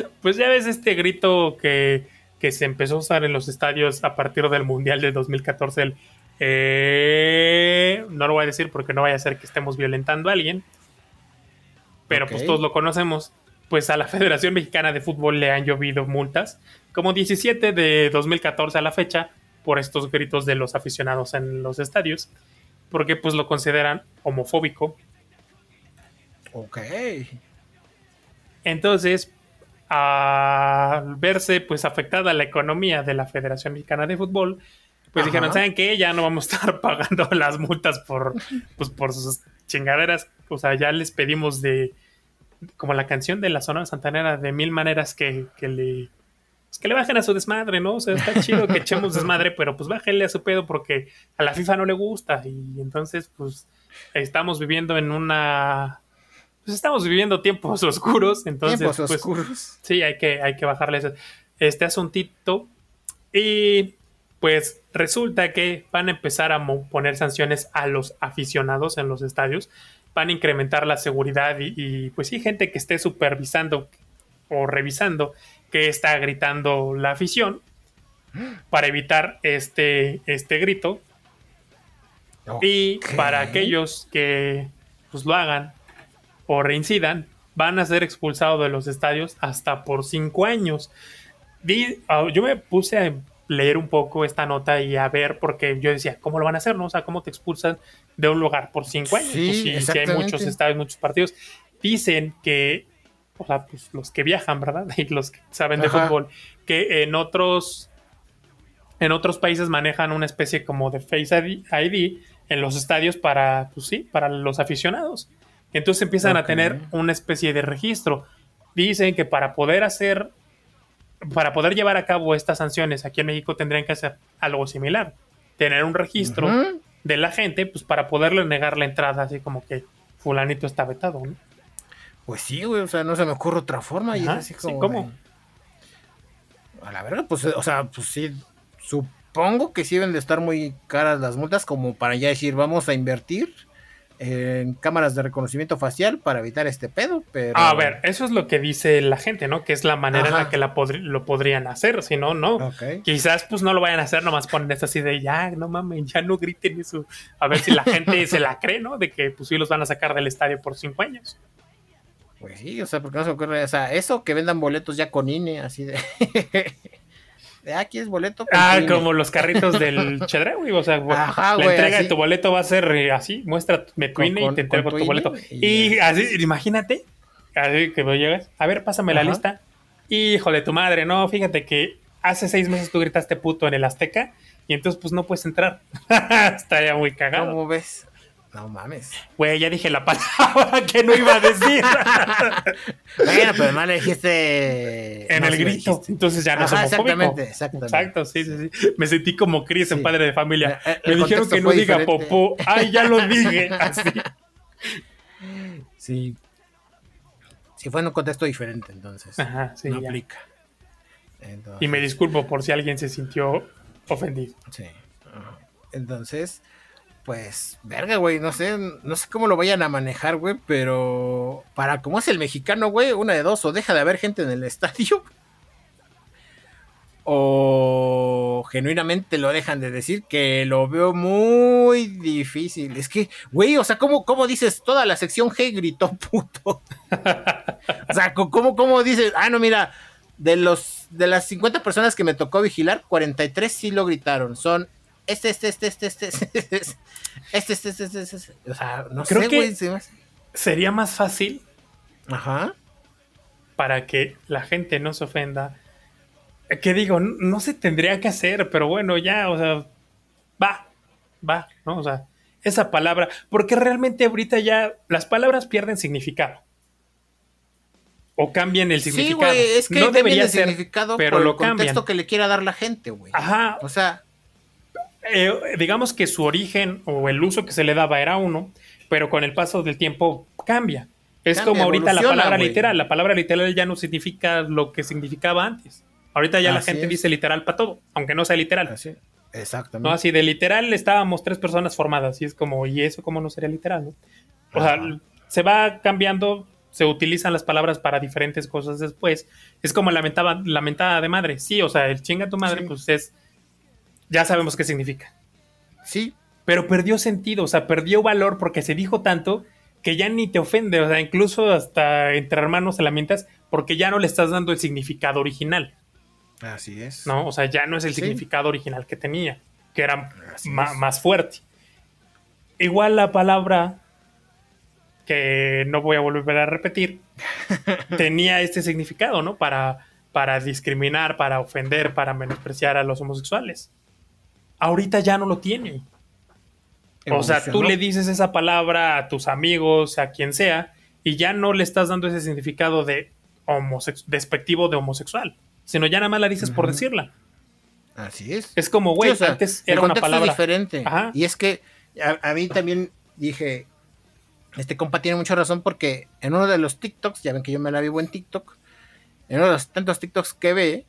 pues ya ves este grito que, que, se empezó a usar en los estadios a partir del Mundial de 2014. El, eh, no lo voy a decir porque no vaya a ser que estemos violentando a alguien. Pero pues todos lo conocemos pues a la Federación Mexicana de Fútbol le han llovido multas, como 17 de 2014 a la fecha, por estos gritos de los aficionados en los estadios, porque pues lo consideran homofóbico. Ok. Entonces, al verse pues afectada la economía de la Federación Mexicana de Fútbol, pues dijeron, ¿saben qué? Ya no vamos a estar pagando las multas por, pues, por sus chingaderas. O sea, ya les pedimos de como la canción de la zona santanera de mil maneras que, le pues, que le bajen a su desmadre, ¿no? O sea, está chido que echemos desmadre, pero pues bájenle a su pedo porque a la FIFA no le gusta y entonces pues estamos viviendo en una pues estamos viviendo tiempos oscuros, entonces tiempos pues, oscuros. sí, hay que hay que bajarle este asuntito y pues resulta que van a empezar a poner sanciones a los aficionados en los estadios, van a incrementar la seguridad y, y pues sí, gente que esté supervisando o revisando que está gritando la afición para evitar este, este grito. Y para aquellos que pues, lo hagan o reincidan, van a ser expulsados de los estadios hasta por cinco años. Ah, yo me puse a leer un poco esta nota y a ver, porque yo decía, ¿cómo lo van a hacer? No? O sea, ¿cómo te expulsan de un lugar por cinco años? Sí, pues, si, hay muchos estadios, muchos partidos. Dicen que, o sea, pues los que viajan, ¿verdad? Y los que saben de fútbol, que en otros en otros países manejan una especie como de Face ID en los estadios para, pues sí, para los aficionados. Entonces empiezan a tener una especie de registro. Dicen que para poder hacer, para poder llevar a cabo estas sanciones aquí en México tendrían que hacer algo similar. Tener un registro de la gente, pues para poderle negar la entrada, así como que fulanito está vetado, ¿no? Pues sí, güey, o sea, no se me ocurre otra forma. y es así como, ¿cómo? A la verdad, pues, o sea, pues sí, Supongo que sí deben de estar muy caras las multas como para ya decir vamos a invertir en cámaras de reconocimiento facial para evitar este pedo, pero... A ver, eso es lo que dice la gente, ¿no? Que es la manera en la que la lo podrían hacer, si no, no. Quizás pues no lo vayan a hacer, nomás ponen esto así de ya, no mames, ya no griten eso. A ver si la gente se la cree, ¿no? De que pues sí los van a sacar del estadio por cinco años. Pues sí, o sea, porque no se ocurre, o sea, eso que vendan boletos ya con INE, así de... aquí es boleto. Ah, como los carritos del Chedre, güey. O sea, la entrega de tu boleto va a ser eh, así, muestra me cuine y te entrego tu boleto. Y, así, imagínate, así que llegas, a ver, pásame la lista. Hijo de tu madre, no, fíjate que hace seis meses tú gritaste puto en el Azteca y entonces pues no puedes entrar. Está ya muy cagado. ¿Cómo ves? No mames. Güey, ya dije la palabra que no iba a decir. bueno, pero no le dijiste. En el grito. Entonces ya no somos exactamente, exactamente. Exacto, sí, sí, sí. Me sentí como Chris en Padre de Familia. Eh, eh, Me dijeron que no diga popó. Ay, ya lo dije. Así. Sí. Sí, fue en un contexto diferente, entonces. Ajá, sí, no aplica. Y me disculpo por si alguien se sintió ofendido. Sí. Entonces, pues, verga, güey, no sé, no sé cómo lo vayan a manejar, güey, pero para como es el mexicano, güey, una de dos, o deja de haber gente en el estadio, o genuinamente lo dejan de decir, que lo veo muy difícil. Es que, güey, o sea, ¿cómo, cómo dices? Toda la sección G gritó puto. o sea, ¿cómo, ¿cómo dices? Ah, no, mira, de los de las 50 personas que me tocó vigilar, 43 sí lo gritaron. Son este, este, este, este, este, este, este, este, este, este, este, o sea, no Creo sé, que sería más fácil. Ajá. Para que la gente no se ofenda. Que digo, no se tendría que hacer, pero bueno, ya, o sea, va, va, ¿no? O sea, esa palabra, porque realmente ahorita ya las palabras pierden significado. O cambian el significado. Sí, güey, es que no debería ser, significado pero por el contexto que le quiera dar la gente, güey. Ajá. O sea, eh, digamos que su origen o el uso que se le daba era uno, pero con el paso del tiempo cambia. Es como ahorita la palabra literal. La palabra literal ya no significa lo que significaba antes. Ahorita ya la gente dice literal para todo, aunque no sea literal. Así. Exactamente. No, así de literal estábamos tres personas formadas. Y es como, ¿y eso cómo no sería literal? ¿no? O sea, se va cambiando, se utilizan las palabras para diferentes cosas después. Es como la mentada de madre. Sí, o sea, el chinga tu madre, pues es ya sabemos qué significa. Sí. Pero perdió sentido, o sea, perdió valor porque se dijo tanto que ya ni te ofende, o sea, incluso hasta entre hermanos se lamentas porque ya no le estás dando el significado original. Así es. ¿No? O sea, ya no es el significado original que tenía, que era más fuerte. Igual la palabra que no voy a volver a repetir, tenía este significado, ¿no? Para, para discriminar, para ofender, para menospreciar a los homosexuales ahorita ya no lo tiene. O sea, tú le dices esa palabra a tus amigos, a quien sea, y ya no le estás dando ese significado de despectivo de homosexual, sino ya nada más la dices por decirla. Así es. Es como, güey, antes era una palabra diferente. Y es que a, mí también dije, este compa tiene mucha razón porque en uno de los TikToks, ya ven que yo me la vivo en TikTok, en uno de los tantos TikToks que ve,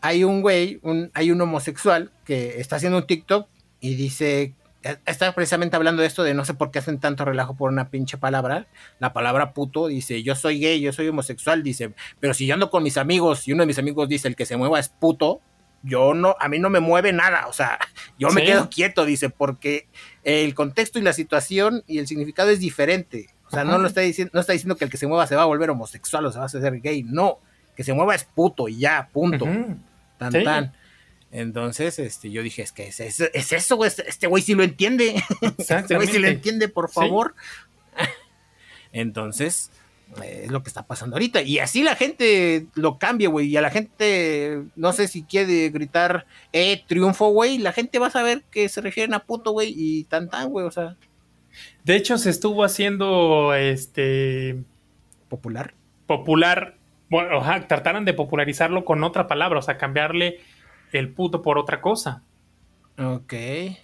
hay un güey, un, hay un homosexual que está haciendo un TikTok y dice, eh, está precisamente hablando de esto de no sé por qué hacen tanto relajo por una pinche palabra, la palabra puto, dice, yo soy gay, yo soy homosexual, dice, pero si yo ando con mis amigos y uno de mis amigos dice, el que se mueva es puto, yo no, a mí no me mueve nada, o sea, yo me quedo quieto, dice, porque el contexto y la situación y el significado es diferente. O sea, no lo está diciendo, no está diciendo que el que se mueva se va a volver homosexual o se va a hacer gay, no, que se mueva es puto y ya, punto. Tan tan. Entonces, este, yo dije, es que es, eso, güey, este güey sí lo entiende. este güey sí lo entiende, por favor. Entonces, es lo que está pasando ahorita. Y así la gente lo cambia, güey. Y a la gente, no sé si quiere gritar, eh, triunfo, güey. La gente va a saber que se refieren a puto, güey. Y tan tan, güey, o sea. De hecho, se estuvo haciendo, este... Popular. Popular. Bueno, ojalá, trataron de popularizarlo con otra palabra, o sea, cambiarle el puto por otra cosa. Ok.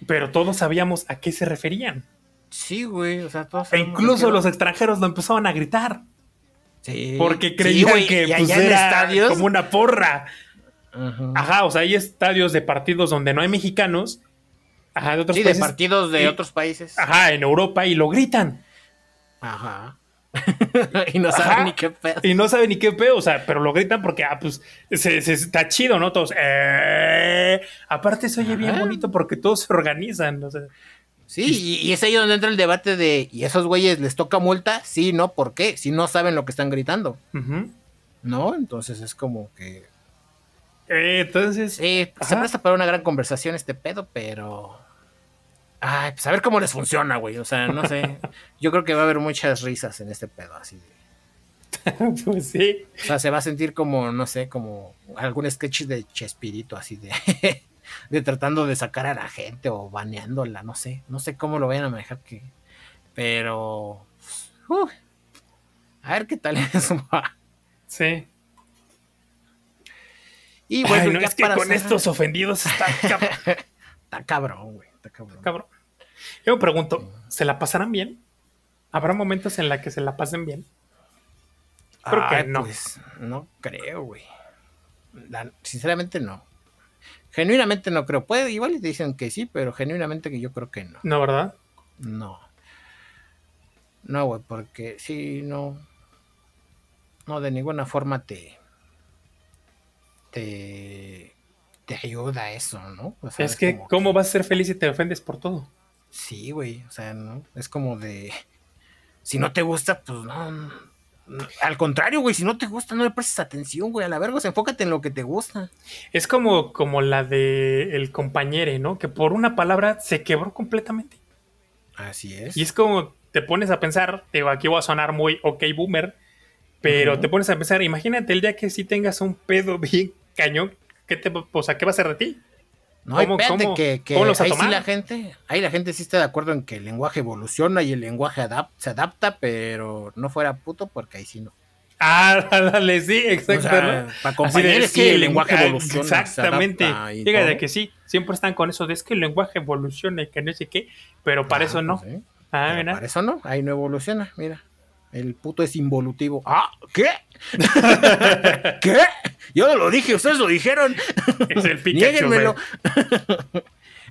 Pero todos sabíamos a qué se referían. Sí, güey, o sea, todos. E incluso los extranjeros lo empezaban a gritar. Sí. Porque creían que pues, era como una porra. Ajá. o sea, hay estadios de partidos donde no hay mexicanos. Ajá, de otros sí, de partidos de otros países. Ajá, en Europa y lo gritan. Ajá. y no saben ni qué pedo. Y no saben ni qué pedo, o sea, pero lo gritan porque, ah, pues, se, está chido, ¿no? Todos, eh". Aparte se oye bien bonito porque todos se organizan, o sea. Sí, y, es ahí donde entra el debate de, ¿y esos güeyes les toca multa? Sí, ¿no? ¿Por qué? Si no saben lo que están gritando. ¿No? Entonces es como que... Eh, entonces... Sí, se presta para una gran conversación este pedo, pero... Ay, pues a ver cómo les funciona, güey. O sea, no sé. Yo creo que va a haber muchas risas en este pedo, así pues sí. O sea, se va a sentir como, no sé, como algún sketch de Chespirito, así de... de tratando de sacar a la gente o baneándola, no sé, no sé cómo lo vayan a manejar que, pero a ver qué tal eso Sí. Y bueno, no es que con estos ofendidos está está cabrón, güey, está cabrón. Yo me pregunto, ¿se la pasarán bien? ¿Habrá momentos en la que se la pasen bien? Creo que no. Pues, no creo, güey. sinceramente no. Genuinamente no creo. Puede, igual dicen que sí, pero genuinamente que yo creo que no. ¿No, verdad? No. No, güey, porque sí, no. No, de ninguna forma te. Te. Te ayuda eso, ¿no? es que, ¿cómo vas a ser feliz si te ofendes por todo? Sí, güey. O sea, ¿no? Es como de. Si no te gusta, pues no al contrario, güey, si no te gusta, no le prestes atención, güey. A la verga, enfócate en lo que te gusta. Es como, como la de el compañero, ¿no? Que por una palabra se quebró completamente. Así es. Y es como te pones a pensar, digo, aquí voy a sonar muy ok boomer, pero te pones a pensar, imagínate el día que sí tengas un pedo bien cañón, ¿qué te, o sea, ¿qué va a ser de ti? No, espérate que, que ahí sí la gente, ahí la gente sí está de acuerdo en que el lenguaje evoluciona y el lenguaje se adapta, pero no fuera puto porque ahí sí no. Ah, dale, sí, exacto. para compañeros sí, el lenguaje ah, evoluciona. Exactamente. Fíjate que sí, siempre están con eso de es que el lenguaje evoluciona y que no sé qué, pero para ah, eso no. Pues ah. Para eso no, ahí no evoluciona, mira. El puto es involutivo. Ah, ¿qué? ¿Qué? Yo no lo dije, ustedes lo dijeron. Es el Pikachu.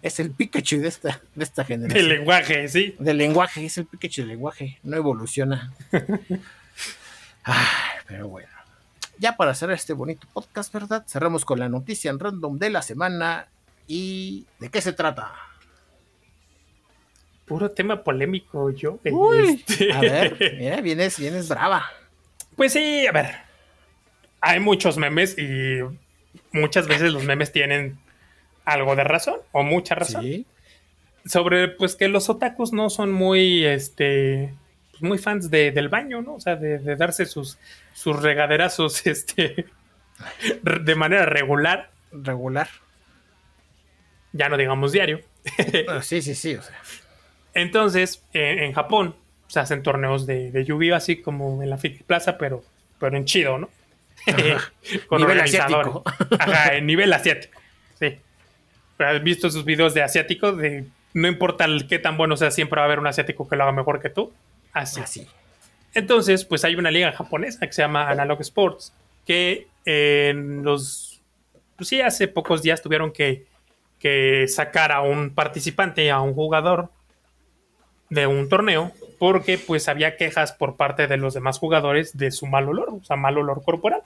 es el Pikachu de esta, de esta generación. Del lenguaje, sí. Del lenguaje, es el Pikachu del lenguaje. No evoluciona. Ay, pero bueno. Ya para cerrar este bonito podcast, ¿verdad? Cerramos con la noticia en random de la semana. ¿Y de qué se trata? Puro tema polémico, yo. Este. A ver, mira, vienes, vienes brava. Pues sí, a ver. Hay muchos memes y muchas veces los memes tienen algo de razón o mucha razón. ¿Sí? Sobre pues que los otakus no son muy este pues, muy fans del baño, ¿no? O sea, de, darse sus, sus regaderazos este de manera regular. Regular. Ya no digamos diario. sí, sí, sí. Entonces, en Japón, se hacen torneos de, de así como en la Fit Plaza, pero, pero en chido, ¿no? Con nivel asiático. Ajá, en nivel asiático. Sí. ¿Has visto sus videos de asiático? De no importa el, qué tan bueno sea, siempre va a haber un asiático que lo haga mejor que tú. Así. Así. Entonces, pues hay una liga japonesa que se llama Analog Sports, que en los pues sí, hace pocos días tuvieron que, que sacar a un participante, a un jugador de un torneo, porque pues había quejas por parte de los demás jugadores de su mal olor, o sea, mal olor corporal.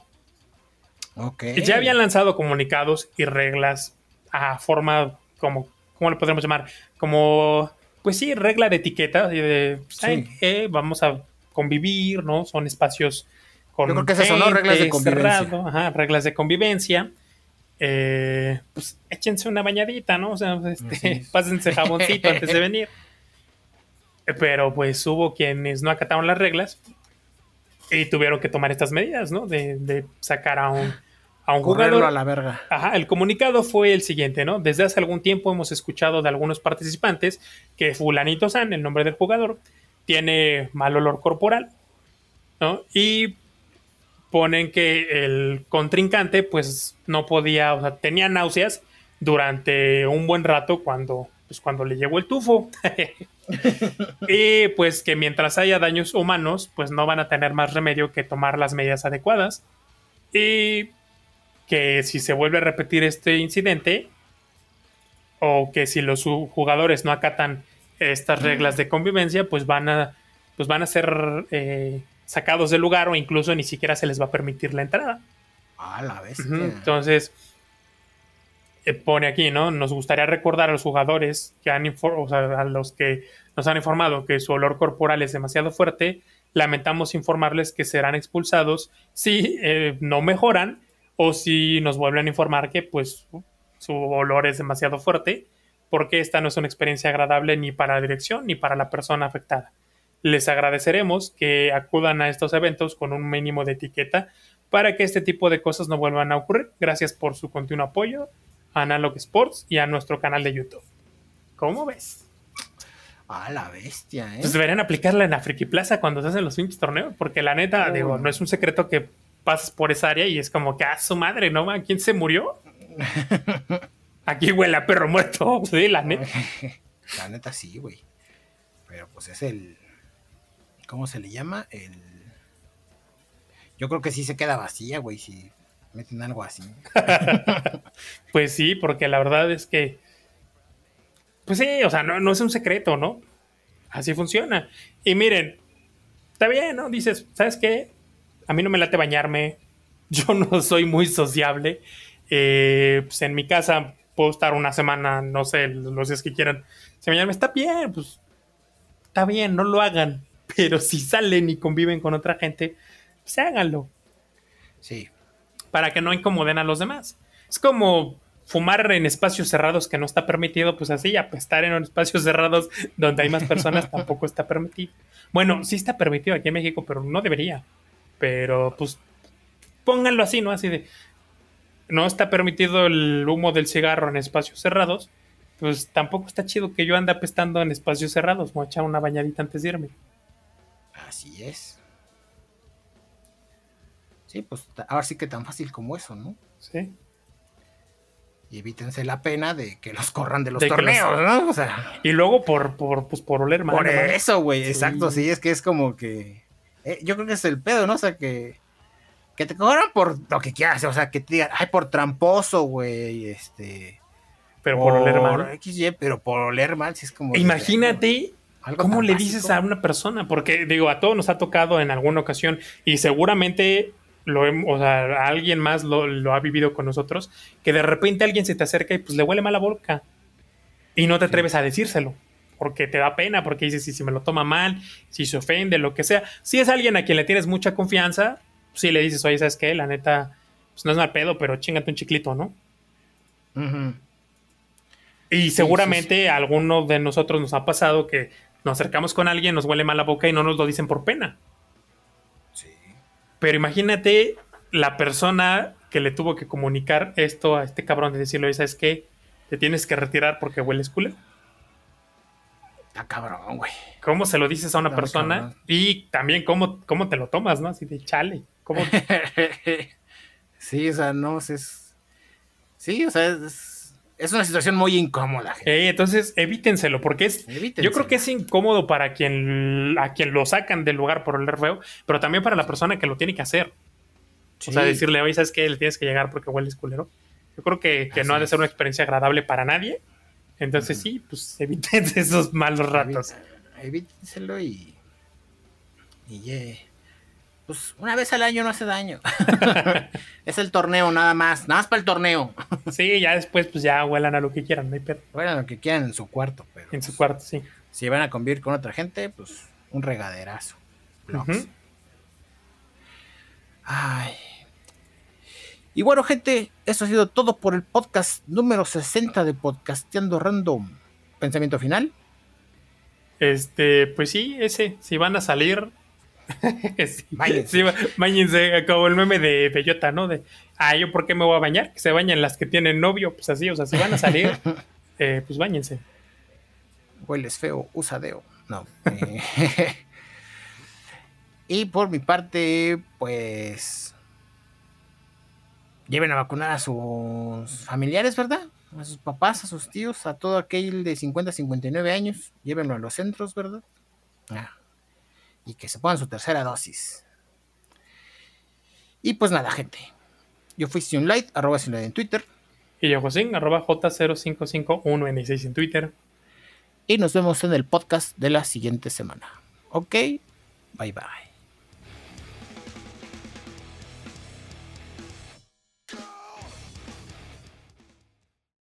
Okay. Ya habían lanzado comunicados y reglas a forma como, ¿cómo le podríamos llamar? Como, pues sí, regla de etiqueta, de, ¿saben Sí. qué? Vamos a convivir, ¿no? Son espacios con Yo creo que esas son, ¿no? Reglas de convivencia. cerrado, ajá, reglas de convivencia. Eh, pues échense una bañadita, ¿no? O sea, Así este, es. pásense jaboncito antes de venir. Eh, Pero pues hubo quienes no acataron las reglas y tuvieron que tomar estas medidas, ¿no? De, de sacar a un, a un Correrlo jugador. a la verga. Ajá, el comunicado fue el siguiente, ¿no? Desde hace algún tiempo hemos escuchado de algunos participantes que fulanito San, el nombre del jugador, tiene mal olor corporal, ¿no? Y ponen que el contrincante pues no podía, o sea, tenía náuseas durante un buen rato cuando, pues, cuando le llegó el tufo. y pues que mientras haya daños humanos, pues no van a tener más remedio que tomar las medidas adecuadas. Y que si se vuelve a repetir este incidente, o que si los ju- jugadores no acatan estas reglas de convivencia, pues van a, pues van a ser eh, sacados del lugar o incluso ni siquiera se les va a permitir la entrada. A la bestia. Ujú, Entonces, eh, pone aquí, ¿no? Nos gustaría recordar a los jugadores que han o sea, a los que nos han informado que su olor corporal es demasiado fuerte. Lamentamos informarles que serán expulsados si eh, no mejoran o si nos vuelven a informar que pues su- olor es demasiado fuerte, porque esta no es una experiencia agradable ni para la dirección ni para la persona afectada. Les agradeceremos que acudan a estos eventos con un mínimo de etiqueta para que este tipo de cosas no vuelvan a ocurrir. Gracias por su continuo apoyo a Analog Sports y a nuestro canal de YouTube. ¿Cómo ves? A la bestia, ¿eh? Pues deberían aplicarla en la Friki Plaza cuando se hacen los pinches torneos, porque la neta, Oh. digo, no es un secreto que pasas por esa área y es como que, ah, su madre, ¿no? ma? ¿Quién se murió? Aquí huele a perro muerto. Sí, la neta. La neta sí, güey. Pero pues es el. ¿Cómo se le llama? El. Yo creo que sí se queda vacía, güey, si meten algo así. Pues sí, porque la verdad es que. Pues sí, o sea, no, no es un secreto, ¿no? Así funciona. Y miren, está bien, ¿no? Dices, ¿sabes qué? A mí no me late bañarme. Yo no soy muy sociable. Eh, pues en mi casa puedo estar una semana, no sé, los días que quieran. Si bañarme está bien, pues está bien, no lo hagan. Pero si salen y conviven con otra gente, pues háganlo Sí. para que no incomoden a los demás. Es como fumar en espacios cerrados que no está permitido, pues así, apestar en espacios cerrados donde hay más personas tampoco está permitido. Bueno, sí está permitido aquí en México, pero no debería. Pero pues pónganlo así, ¿no? Así de, no está permitido el humo del cigarro en espacios cerrados, pues tampoco está chido que yo ande apestando en espacios cerrados. Voy a echar una bañadita antes de irme. Así es. Sí, pues ahora sí que tan fácil como eso, ¿no? Sí. Y evítense la pena de que los corran de los De torneos, ¿no? O sea, Y luego por, por, pues, por oler mal. por eso, güey, Sí. exacto, sí, es que es como que... eh, yo creo que es el pedo, ¿no? O sea, que... Que te corran por lo que quieras, o sea, que te digan, ay, por tramposo, güey, este... Pero por oler mal. XY, pero por oler mal, sí es como... Imagínate algo cómo le básico. dices a una persona, porque digo, a todos nos ha tocado en alguna ocasión y seguramente lo o sea, alguien más lo, lo ha vivido con nosotros, que de repente alguien se te acerca y pues le huele mal la boca y no te atreves a decírselo. Porque te da pena, porque dices, si, si me lo toma mal, si se ofende, lo que sea. Si es alguien a quien le tienes mucha confianza, si le dices, oye, ¿sabes qué? La neta, pues no es mal pedo, pero chingate un chiclito, ¿no? Y seguramente a alguno de nosotros nos ha pasado que nos acercamos con alguien, nos huele mal la boca y no nos lo dicen por pena. Sí. Pero imagínate la persona que le tuvo que comunicar esto a este cabrón de decirle, "Oye, ¿sabes qué? Te tienes que retirar porque hueles culero. Está cabrón, güey. ¿Cómo se lo dices a una persona? cabrón. Y también cómo, cómo te lo tomas, ¿no? Así de chale. ¿Cómo? sí, o sea, no, es... Sí, o sea, es, es una situación muy incómoda, gente. Eh, entonces, evítenselo, porque es. Evítenselo. Yo creo que es incómodo para quien a quien lo sacan del lugar por oler feo, pero también para la persona que lo tiene que hacer. O sea, decirle, oye, ¿sabes qué? Le tienes que llegar porque hueles culero. Yo creo que, que no ha de ser una experiencia agradable para nadie. Entonces sí, pues eviten esos malos ratos. Evítenselo y... Y eh, pues una vez al año no hace daño. es el torneo nada más, nada más para el torneo. sí, ya después pues ya huelan a lo que quieran, no hay pedo. Huelan a lo que quieran en su cuarto, pero... En su cuarto, sí. Si van a convivir con otra gente, pues un regaderazo. Ay. Y bueno, gente, eso ha sido todo por el podcast número 60 de Podcasteando Random. ¿Pensamiento final? Este, pues sí, ese, si van a salir. sí, bañense. como el meme de Bellota, ¿no? De, ah, ¿yo por qué me voy a bañar? Que se bañen las que tienen novio, pues así, o sea, si van a salir, eh, pues bañense. Hueles feo, usa deo. No. Eh, y por mi parte, pues lleven a vacunar a sus familiares, ¿verdad? A sus papás, a sus tíos, a todo aquel de 50 a 59 años, llévenlo a los centros, ¿verdad? Ah. Y que se pongan su tercera dosis. Y pues nada, gente. Yo fui Sionlight, arroba Sionlight en Twitter. Y yo Josín, arroba J0551N6 en Twitter. Y nos vemos en el podcast de la siguiente semana. Ok, bye bye.